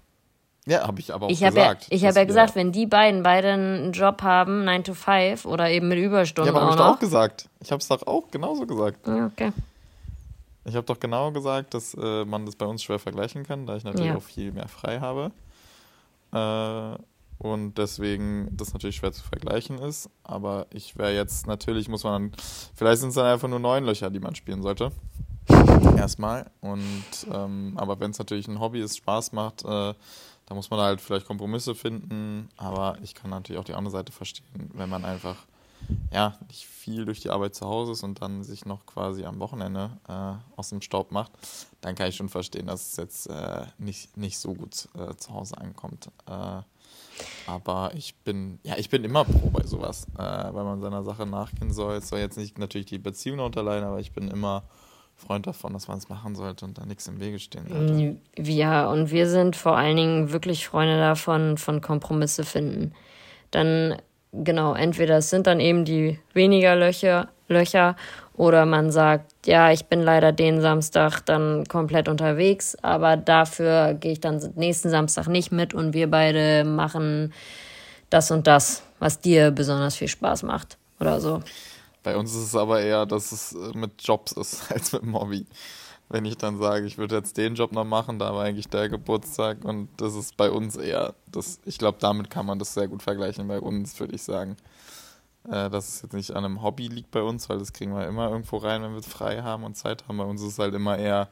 Ja, habe ich aber auch ich gesagt. Ja, ich habe ja gesagt, wenn die beiden beide einen Job haben, 9 to 5 oder eben mit Überstunden. Ja, aber habe ich doch auch gesagt. Ich habe es doch auch genauso gesagt. Ja, okay. Ich habe doch genau gesagt, dass äh, man das bei uns schwer vergleichen kann, da ich natürlich ja. auch viel mehr frei habe. Äh, und deswegen das natürlich schwer zu vergleichen ist. Aber ich wäre jetzt, natürlich muss man dann, vielleicht sind es dann einfach nur neun Löcher, die man spielen sollte. Erstmal. Und ähm, aber wenn es natürlich ein Hobby ist, Spaß macht, äh, da muss man halt vielleicht Kompromisse finden, aber ich kann natürlich auch die andere Seite verstehen, wenn man einfach ja, nicht viel durch die Arbeit zu Hause ist und dann sich noch quasi am Wochenende äh, aus dem Staub macht, dann kann ich schon verstehen, dass es jetzt äh, nicht, nicht so gut äh, zu Hause ankommt. Äh, aber ich bin, ja, ich bin immer pro bei sowas, äh, weil man seiner Sache nachgehen soll. Es soll jetzt nicht natürlich die Beziehung unterleihen, aber ich bin immer Freund davon, dass man es machen sollte und da nichts im Wege stehen sollte. Ja, und wir sind vor allen Dingen wirklich Freunde davon, von Kompromisse finden. Dann, genau, entweder es sind dann eben die weniger Löcher, Löcher oder man sagt, ja, ich bin leider den Samstag dann komplett unterwegs, aber dafür gehe ich dann nächsten Samstag nicht mit und wir beide machen das und das, was dir besonders viel Spaß macht oder so. Bei uns ist es aber eher, dass es äh, mit Jobs ist als mit dem Hobby. Wenn ich dann sage, ich würde jetzt den Job noch machen, da war eigentlich der Geburtstag und das ist bei uns eher, das, ich glaube, damit kann man das sehr gut vergleichen bei uns, würde ich sagen. Äh, dass es jetzt nicht an einem Hobby liegt bei uns, weil das kriegen wir immer irgendwo rein, wenn wir frei haben und Zeit haben. Bei uns ist es halt immer eher,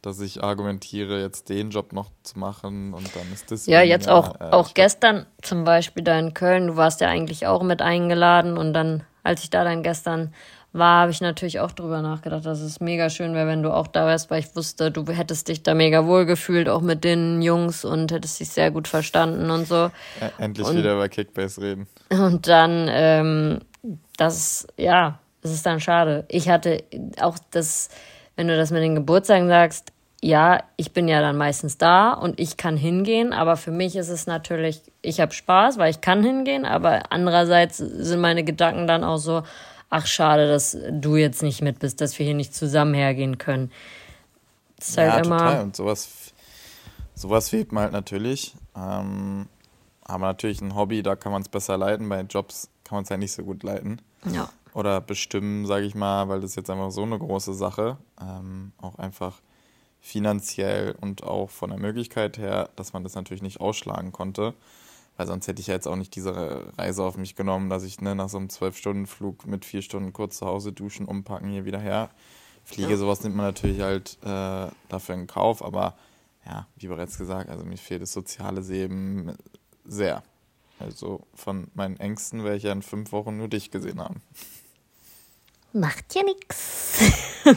dass ich argumentiere, jetzt den Job noch zu machen und dann ist das. Ja, jetzt auch, äh, auch gestern zum Beispiel da in Köln, du warst ja eigentlich auch mit eingeladen und dann als ich da dann gestern war, habe ich natürlich auch drüber nachgedacht, dass es mega schön wäre, wenn du auch da wärst, weil ich wusste, du hättest dich da mega wohl gefühlt, auch mit den Jungs und hättest dich sehr gut verstanden und so. Endlich und, wieder über Kickbase reden. Und dann, ähm, das, ja, es ist dann schade. Ich hatte auch das, wenn du das mit den Geburtstagen sagst, ja, ich bin ja dann meistens da und ich kann hingehen, aber für mich ist es natürlich, ich habe Spaß, weil ich kann hingehen, aber andererseits sind meine Gedanken dann auch so, ach schade, dass du jetzt nicht mit bist, dass wir hier nicht zusammen hergehen können. Das ist halt ja, halt immer total. Und sowas, sowas fehlt mir halt natürlich. Ähm, aber natürlich ein Hobby, da kann man es besser leiten. Bei Jobs kann man es ja nicht so gut leiten. Ja. Oder bestimmen, sage ich mal, weil das ist jetzt einfach so eine große Sache. Ähm, auch einfach finanziell und auch von der Möglichkeit her, dass man das natürlich nicht ausschlagen konnte. Weil sonst hätte ich ja jetzt auch nicht diese Reise auf mich genommen, dass ich ne, nach so einem Zwölf-Stunden-Flug mit vier Stunden kurz zu Hause duschen, umpacken, hier wieder her fliege. Ja. Sowas nimmt man natürlich halt äh, dafür in Kauf. Aber ja, wie bereits gesagt, also mir fehlt das soziale Leben sehr. Also von meinen Ängsten werde ich ja in fünf Wochen nur dich gesehen haben. Macht ja nichts.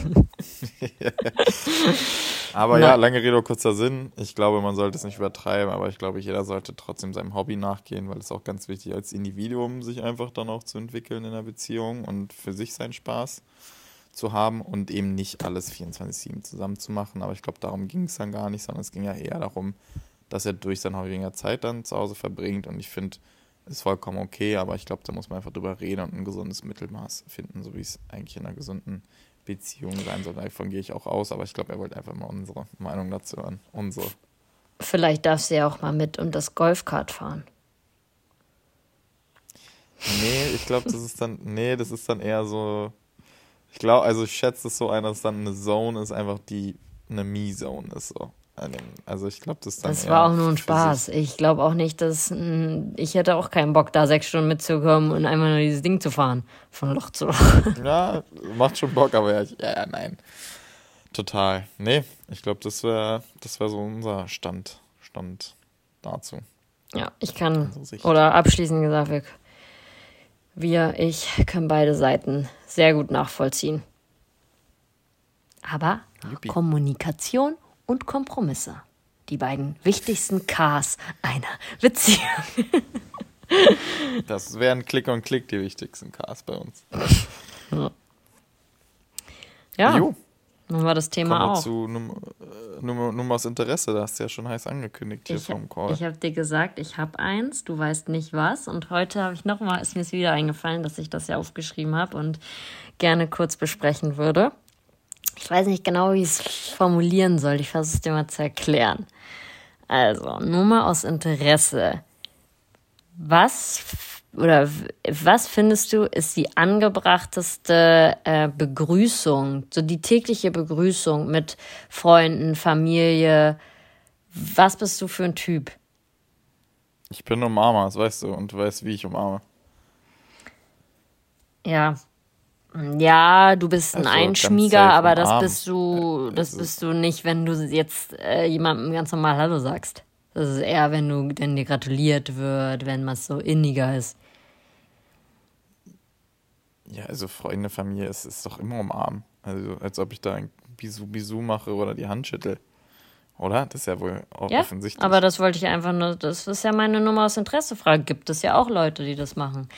aber ja, lange Rede, kurzer Sinn. Ich glaube, man sollte es nicht übertreiben, aber ich glaube, jeder sollte trotzdem seinem Hobby nachgehen, weil es auch ganz wichtig als Individuum sich einfach dann auch zu entwickeln in der Beziehung und für sich seinen Spaß zu haben und eben nicht alles 24-7 zusammen zu machen. Aber ich glaube, darum ging es dann gar nicht, sondern es ging ja eher darum, dass er durch sein Hobby weniger Zeit dann zu Hause verbringt. Und ich finde, ist vollkommen okay, aber ich glaube, da muss man einfach drüber reden und ein gesundes Mittelmaß finden, so wie es eigentlich in einer gesunden Beziehung sein soll. Davon gehe ich auch aus, aber ich glaube, er wollte einfach mal unsere Meinung dazu hören. Unsere. Vielleicht darf sie ja auch mal mit und das Golfkart fahren. Nee, ich glaube, das ist dann, nee, das ist dann eher so, ich glaube, also ich schätze es so ein, dass dann eine Zone ist, einfach die eine Me-Zone ist so. Also ich glaube, das dann Das war auch nur ein Spaß. Ich glaube auch nicht, dass ich hätte auch keinen Bock, da sechs Stunden mitzukommen und einmal nur dieses Ding zu fahren. Von Loch zu Loch. Ja, macht schon Bock, aber ja, ja, ja nein. Total. Nee, ich glaube, das wäre das wär so unser Stand, Stand dazu. Ja, ich kann, oder abschließend gesagt, wir, wir, ich können beide Seiten sehr gut nachvollziehen. Aber Kommunikation und Kompromisse. Die beiden wichtigsten Ks einer Beziehung. das wären Klick und Klick die wichtigsten Ks bei uns. Ja. Ja. Dann war das Thema Kommen auch. zu Num äh, Nummer, Nummer aus Interesse, da hast du ja schon heiß angekündigt hier ich, vom Call. Ich habe dir gesagt, ich habe eins, du weißt nicht was. Und heute habe ich nochmal, ist mir es wieder eingefallen, dass ich das ja aufgeschrieben habe und gerne kurz besprechen würde. Ich weiß nicht genau, wie ich es formulieren soll. Ich versuche es dir mal zu erklären. Also, nur mal aus Interesse. Was oder was findest du ist die angebrachteste äh, Begrüßung, so die tägliche Begrüßung mit Freunden, Familie? Was bist du für ein Typ? Ich bin Umarmer, das weißt du, und du weißt, wie ich umarme. Ja. Ja, du bist ein also, Einschmieger, aber das bist du, das also, bist du nicht, wenn du jetzt äh, jemandem ganz normal Hallo sagst. Das ist eher, wenn du, wenn dir gratuliert wird, wenn man so inniger ist. Ja, also Freunde, Familie, es ist doch immer umarmen. Also als ob ich da ein Bisou Bisou mache oder die Hand schüttel. Oder? Das ist ja wohl auch ja, offensichtlich. Aber das wollte ich einfach nur, das ist ja meine Nummer aus Interessefrage. Gibt es ja auch Leute, die das machen.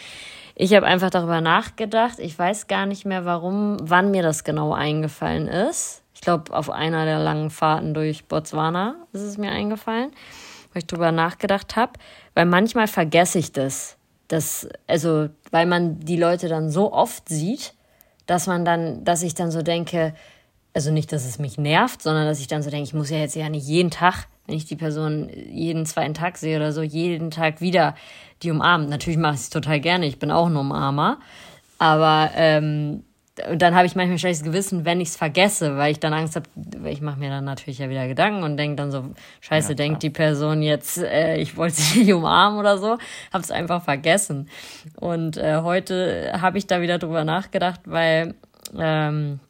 Ich habe einfach darüber nachgedacht. Ich weiß gar nicht mehr, warum, wann mir das genau eingefallen ist. Ich glaube, auf einer der langen Fahrten durch Botswana ist es mir eingefallen, weil ich darüber nachgedacht habe. Weil manchmal vergesse ich das das, also, weil man die Leute dann so oft sieht, dass man dann, dass ich dann so denke, also nicht, dass es mich nervt, sondern dass ich dann so denke, ich muss ja jetzt ja nicht jeden Tag, wenn ich die Person jeden zweiten Tag sehe oder so, jeden Tag wieder die umarmen. Natürlich mache ich es total gerne, ich bin auch ein Umarmer. Aber ähm, dann habe ich manchmal ein schlechtes Gewissen, wenn ich es vergesse, weil ich dann Angst habe, ich mache mir dann natürlich ja wieder Gedanken und denke dann so, scheiße, ja, denkt die Person jetzt, äh, ich wollte sie nicht umarmen oder so, habe es einfach vergessen. Und äh, heute habe ich da wieder drüber nachgedacht, weil ähm,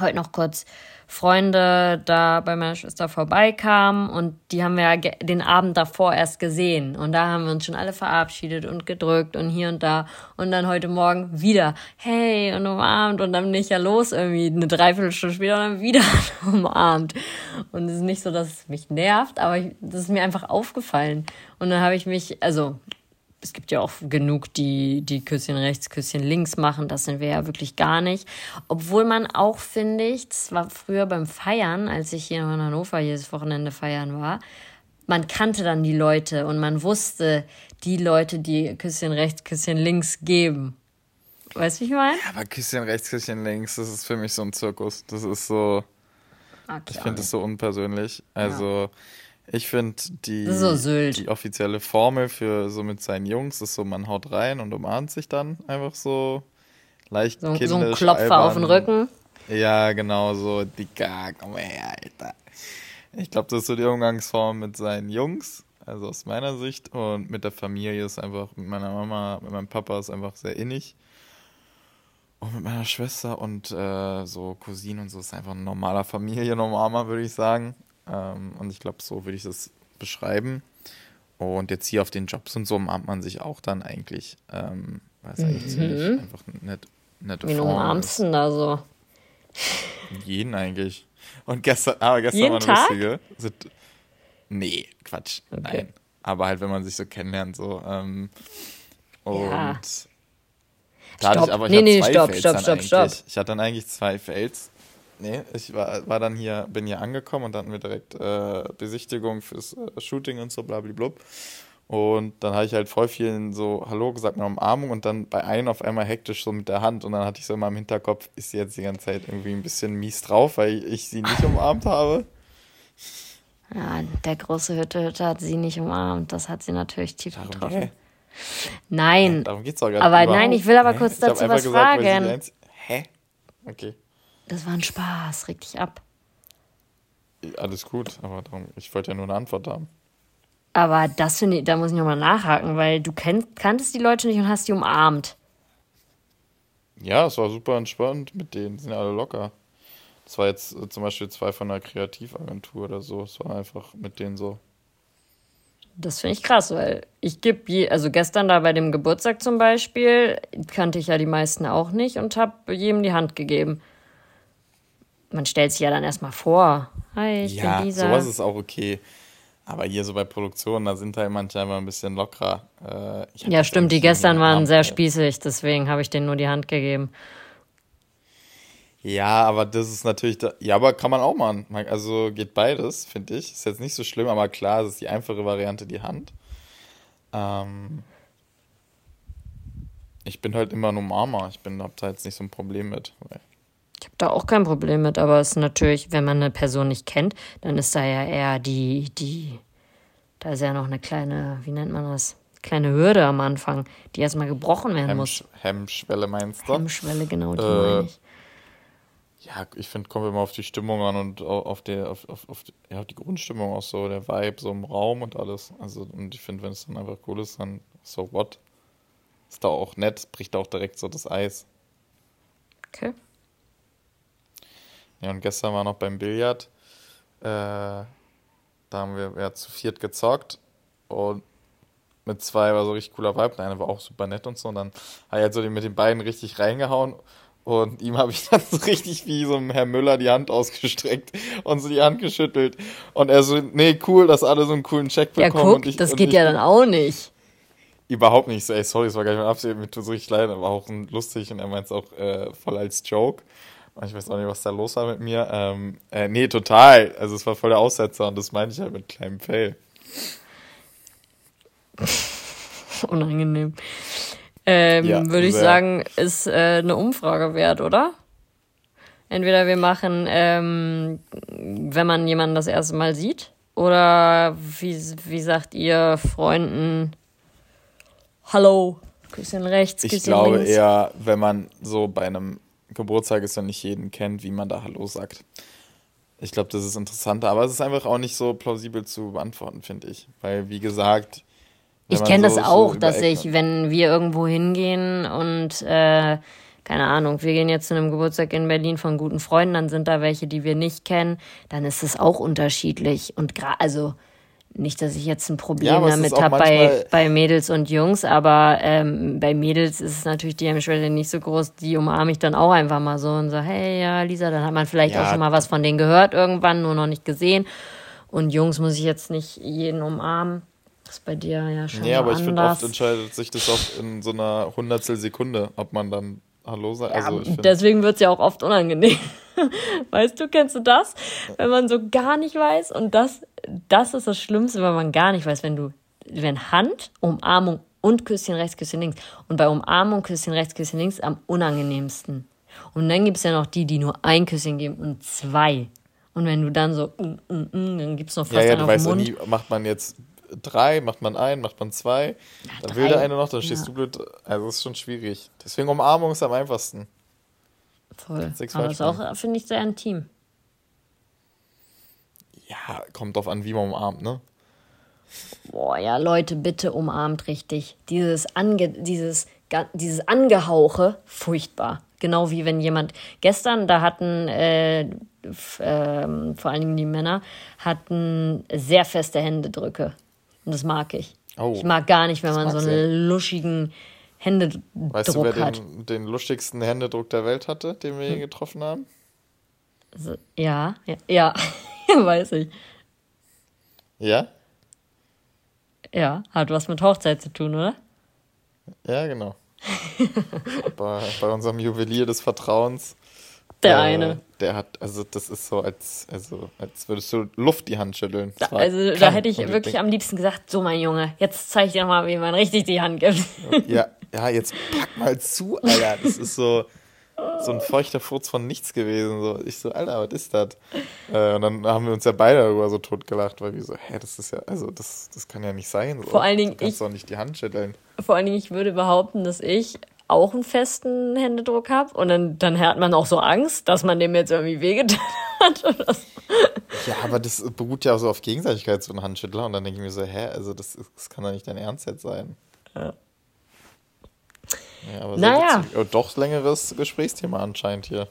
heute noch kurz Freunde da bei meiner Schwester vorbeikamen und die haben wir ja den Abend davor erst gesehen. Und da haben wir uns schon alle verabschiedet und gedrückt und hier und da. Und dann heute Morgen wieder hey und umarmt. Und dann bin ich ja los irgendwie eine Dreiviertelstunde später und dann wieder umarmt. Und es ist nicht so, dass es mich nervt, aber das ist mir einfach aufgefallen. Und dann habe ich mich, also es gibt ja auch genug, die, die Küsschen rechts, Küsschen links machen. Das sind wir ja wirklich gar nicht. Obwohl man auch, finde ich, das war früher beim Feiern, als ich hier in Hannover jedes Wochenende feiern war, man kannte dann die Leute und man wusste, die Leute, die Küsschen rechts, Küsschen links geben. Weißt du, wie ich meine? Ja, aber Küsschen rechts, Küsschen links, das ist für mich so ein Zirkus. Das ist so. Okay, ich finde das so unpersönlich. Also. Ja ich finde die, so die offizielle Formel für so mit seinen Jungs ist so, man haut rein und umarmt sich dann einfach so leicht so, kindisch. So ein Klopfer albern. auf den Rücken. Ja, genau so. Dicker, komm her, Alter. Ich glaube, das ist so die Umgangsform mit seinen Jungs, also aus meiner Sicht. Und mit der Familie ist einfach, mit meiner Mama, mit meinem Papa ist einfach sehr innig. Und mit meiner Schwester und äh, so Cousinen und so ist einfach ein normaler Familienumarmer, würde ich sagen. Ähm, und ich glaube, so würde ich das beschreiben. Und jetzt hier auf den Jobs und so umarmt man sich auch dann eigentlich. Ähm, weil es eigentlich ziemlich Mhm. einfach eine net, nette Wen Form umarmst du denn da so? Jeden eigentlich. Und gestern, aber gestern Jeden war eine Tag? lustige. Nee, Quatsch. Okay. Nein. Aber halt, wenn man sich so kennenlernt, so. Ähm, und Ja. da hatte Stopp. ich aber ich Nee, hatte nee, zwei stopp, Fails stopp, stopp, eigentlich. stopp. Ich hatte dann eigentlich zwei Fails. Nee, ich war, war dann hier, bin hier angekommen und dann hatten wir direkt äh, Besichtigung fürs äh, Shooting und so, blablabla. Und dann habe ich halt voll vielen so Hallo gesagt, eine Umarmung und dann bei einem auf einmal hektisch so mit der Hand und dann hatte ich so in meinem Hinterkopf, ist sie jetzt die ganze Zeit irgendwie ein bisschen mies drauf, weil ich sie nicht umarmt habe. Ja, der große Hütte Hütte hat sie nicht umarmt. Das hat sie natürlich tief Darum, getroffen. hä? Nein, Darum geht's doch gar Aber überhaupt. nein, ich will aber Hä? kurz dazu was gesagt, fragen. Hä? Okay. Das war ein Spaß. Reg dich ab. Alles gut, aber darum, ich wollte ja nur eine Antwort haben. Aber das finde ich, da muss ich nochmal nachhaken, weil du kenn, kanntest die Leute nicht und hast die umarmt. Ja, es war super entspannt mit denen, die sind ja alle locker. Das war jetzt äh, zum Beispiel zwei von einer Kreativagentur oder so. Es war einfach mit denen so. Das finde ich krass, weil ich gebe je, also gestern da bei dem Geburtstag zum Beispiel, kannte ich ja die meisten auch nicht und habe jedem die Hand gegeben. Man stellt sich ja dann erstmal vor. Hi, ich ja, bin Lisa. sowas ist auch okay. Aber hier so bei Produktionen, da sind halt manche einfach ein bisschen lockerer. Äh, ja, stimmt, die gestern waren umarmt, sehr spießig, deswegen habe ich denen nur die Hand gegeben. Ja, aber das ist natürlich, da, ja, aber kann man auch machen. Also geht beides, finde ich. Ist jetzt nicht so schlimm, aber klar, es ist die einfache Variante, die Hand. Ähm, ich bin halt immer ein Umarmer. Ich bin, hab da jetzt nicht so ein Problem mit. Ich habe da auch kein Problem mit, aber es ist natürlich, wenn man eine Person nicht kennt, dann ist da ja eher die, die, da ist ja noch eine kleine, wie nennt man das? Kleine Hürde am Anfang, die erstmal gebrochen werden muss. Hemmsch Hemmschwelle meinst du? Hemmschwelle, genau, die Äh, meine ich. Ja, ich finde, kommt immer auf die Stimmung an und au- auf die, auf, auf, auf die, ja, die Grundstimmung auch so, der Vibe so im Raum und alles. Also, und ich finde, wenn es dann einfach cool ist, dann so what? Ist da auch nett, bricht auch direkt so das Eis. Okay. Ja, und gestern war noch beim Billard. Äh, da haben wir ja zu viert gezockt und mit zwei war so richtig cooler Vibe. Der eine war auch super nett und so. Und dann habe ich halt so mit den beiden richtig reingehauen. Und ihm habe ich dann so richtig wie so einem Herr Müller die Hand ausgestreckt und so die Hand geschüttelt. Und er so, nee, cool, dass alle so einen coolen Check Ja, bekommen. guck, und ich, das und geht ich ja dann auch nicht. Überhaupt nicht so, ey, sorry, es war gar nicht meine Absicht, mir tut so richtig leid, aber auch lustig und er meint es auch äh, voll als Joke. Ich weiß auch nicht, was da los war mit mir. Ähm, äh, nee, total. Also es war voll der Aussetzer und das meine ich halt mit kleinem Fail. Unangenehm. Ähm, Ja, Würde ich sagen, ist äh, eine Umfrage wert, oder? Entweder wir machen, ähm, wenn man jemanden das erste Mal sieht, oder wie, wie sagt ihr Freunden, hallo, Küsschen rechts, Ich Küsschen glaube links. eher, wenn man so bei einem Geburtstag ist und nicht jeden kennt, wie man da Hallo sagt. Ich glaube, das ist interessanter, aber es ist einfach auch nicht so plausibel zu beantworten, finde ich. Weil, wie gesagt, Ich kenne so- das so auch, über dass ich, wenn wir irgendwo hingehen und äh, keine Ahnung, wir gehen jetzt zu einem Geburtstag in Berlin von guten Freunden, dann sind da welche, die wir nicht kennen, dann ist es auch unterschiedlich. Und gerade, also nicht, dass ich jetzt ein Ja, Problem es damit habe bei, bei Mädels und Jungs, aber ähm, bei Mädels ist es natürlich die Hemmschwelle nicht so groß, die umarme ich dann auch einfach mal so und so, hey, ja, Lisa, dann hat man vielleicht Ja. auch schon mal was von denen gehört irgendwann, nur noch nicht gesehen. Und Jungs muss ich jetzt nicht jeden umarmen. Das ist bei dir ja schon Nee, aber ich finde, anders. oft entscheidet sich das auch in so einer Hundertstel Sekunde, ob man dann Hallo sagt. Ja, Also deswegen wird es ja auch oft unangenehm. Weißt du, kennst du das? Wenn man so gar nicht weiß und das, das ist das Schlimmste, wenn man gar nicht weiß, wenn du, wenn Hand, Umarmung und Küsschen rechts, Küsschen links. Und bei Umarmung, Küsschen rechts, Küsschen links am unangenehmsten. Und dann gibt es ja noch die, die nur ein Küsschen geben und zwei. Und wenn du dann so, mm, mm, mm, dann gibt es noch ja, fast ja, einen du weißt ja Mund. nie, macht man jetzt drei, macht man ein, macht man zwei, dann will drei. der eine noch, dann stehst Ja. du blöd. Also das ist schon schwierig. Deswegen Umarmung ist am einfachsten. Voll. Sechs Aber ist falsch auch, finde ich, sehr intim. Ja, kommt drauf an, wie man umarmt, ne? Boah, ja, Leute, bitte umarmt richtig. Dieses, Ange dieses, dieses Angehauche, furchtbar. Genau wie wenn jemand, gestern, da hatten, äh, ähm, vor allen Dingen die Männer, hatten sehr feste Händedrücke. Und das mag ich. Oh. Ich mag gar nicht, wenn man so einen luschigen Händedruck Weißt du, wer hat. den, den lustigsten Händedruck der Welt hatte, den wir je getroffen haben? So, ja, ja, ja, weiß ich. Ja? Ja, hat was mit Hochzeit zu tun, oder? Ja, genau. bei, bei unserem Juwelier des Vertrauens. Der äh, eine. Der hat, also das ist so, als, also, als würdest du Luft die Hand schütteln. Da, also da hätte ich wirklich am liebsten gesagt, so mein Junge, jetzt zeig ich dir mal, wie man richtig die Hand gibt. Ja, ja, jetzt pack mal zu, Alter. Das ist so, so ein feuchter Furz von nichts gewesen. So. Ich so, Alter, was ist das? Äh, und dann haben wir uns ja beide darüber so totgelacht, weil wir so, hä, das ist ja, also das, das kann ja nicht sein. So. Vor allen Dingen du kannst ich- doch nicht die Hand schütteln. Vor allen Dingen, ich würde behaupten, dass ich auch einen festen Händedruck habe und dann, dann hat man auch so Angst, dass man dem jetzt irgendwie wehgetan hat oder so. Ja, aber das beruht ja auch so auf Gegenseitigkeit, so ein Handschüttler. Und dann denke ich mir so, hä, also das, das kann doch nicht dein Ernst jetzt sein. Ja. Ja, aber Naja. witzig. Oh, doch längeres Gesprächsthema anscheinend hier.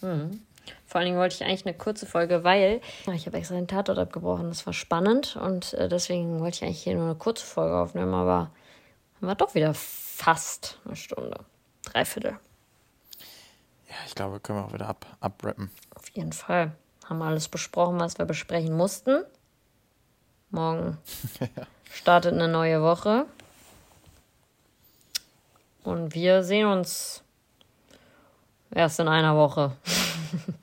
Vor allen Dingen wollte ich eigentlich eine kurze Folge, weil ich habe extra den Tatort abgebrochen. Das war spannend und äh, deswegen wollte ich eigentlich hier nur eine kurze Folge aufnehmen, aber haben wir doch wieder fast eine Stunde. Dreiviertel. Ja, ich glaube, können wir auch wieder ab, abrappen. Auf jeden Fall. Haben alles besprochen, was wir besprechen mussten. Morgen startet eine neue Woche. Und wir sehen uns erst in einer Woche.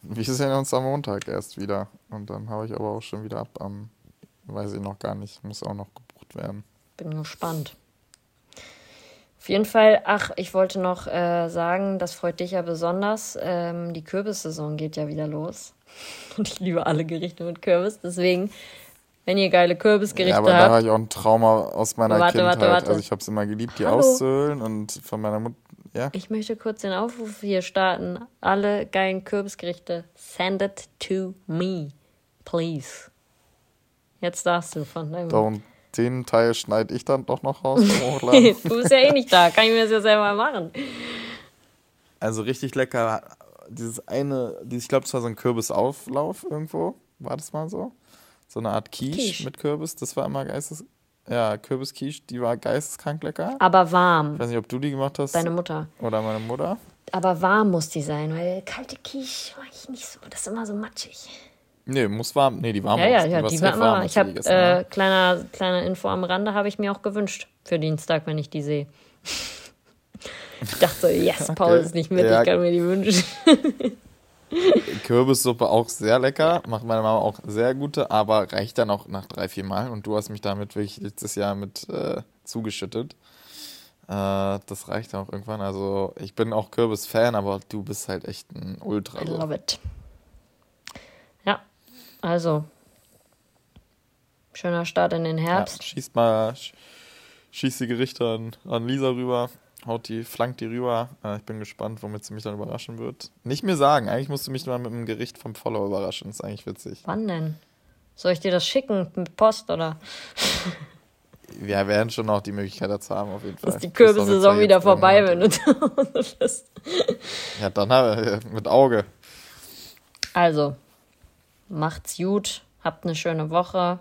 Wir sehen uns am Montag erst wieder. Und dann habe ich aber auch schon wieder ab am, weiß ich noch gar nicht, muss auch noch gebucht werden. Bin gespannt. Auf jeden Fall, ach, ich wollte noch äh, sagen, das freut dich ja besonders. Ähm, die Kürbissaison geht ja wieder los. Und ich liebe alle Gerichte mit Kürbis. Deswegen, wenn ihr geile Kürbisgerichte Ja, aber da habt, habe ich auch ein Trauma aus meiner Warte, Kindheit. warte, warte. Also ich habe es immer geliebt, die Hallo. auszuhöhlen und von meiner Mutter, ja. Ich möchte kurz den Aufruf hier starten. Alle geilen Kürbisgerichte, send it to me, please. Jetzt darfst du von deinem. Da und den Teil schneide ich dann doch noch raus vom Hochladen. du bist ja eh nicht da, kann ich mir das ja selber machen. Also richtig lecker. Dieses eine, dieses- ich glaube, es war so ein Kürbisauflauf irgendwo. War das mal so? So eine Art Quiche, Quiche. mit Kürbis. Das war immer geistes. Ja, Kürbisquiche, die war geisteskrank lecker. Aber warm, Ich weiß nicht, ob du die gemacht hast deine Mutter. oder meine Mutter. Aber warm muss die sein, weil kalte Quiche mag ich nicht so. Das ist immer so matschig. Nee, muss warm. Nee, die war Ja, ja, die ja, die safe war immer. warm, Ich habe die haben. äh, kleiner kleine Info am Rande habe ich mir auch gewünscht für Dienstag, wenn ich die sehe. Ich dachte so, yes, Paul Okay. ist nicht mit, Ja. ich kann mir die wünschen. Kürbissuppe auch sehr lecker. Macht meine Mama auch sehr gute, aber reicht dann auch nach drei, vier Mal. Und du hast mich damit wirklich letztes Jahr mit äh, zugeschüttet. Äh, das reicht dann auch irgendwann. Also ich bin auch Kürbis-Fan, aber du bist halt echt ein Ultra. I love it. Ja, also schöner Start in den Ja, Herbst. schießt mal, sch- schießt die Gerichte an, an Lisa rüber, haut die, flankt die rüber. Äh, ich bin gespannt, womit sie mich dann überraschen wird. Nicht mir sagen, eigentlich musst du mich mal mit einem Gericht vom Follower überraschen. ist eigentlich witzig. Wann denn? Soll ich dir das schicken mit Post oder? Wir werden schon noch die Möglichkeit dazu haben, auf jeden Fall. Ist die Kürbissaison ja wieder vorbei, wenn du zu Hause bist? Ja, dann wir mit Auge. Also, macht's gut, habt eine schöne Woche.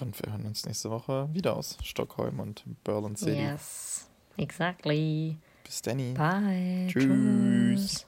Und wir hören uns nächste Woche wieder aus Stockholm und Berlin City. Yes, exactly. Bis dann. Bye. Tschüss. Tschüss.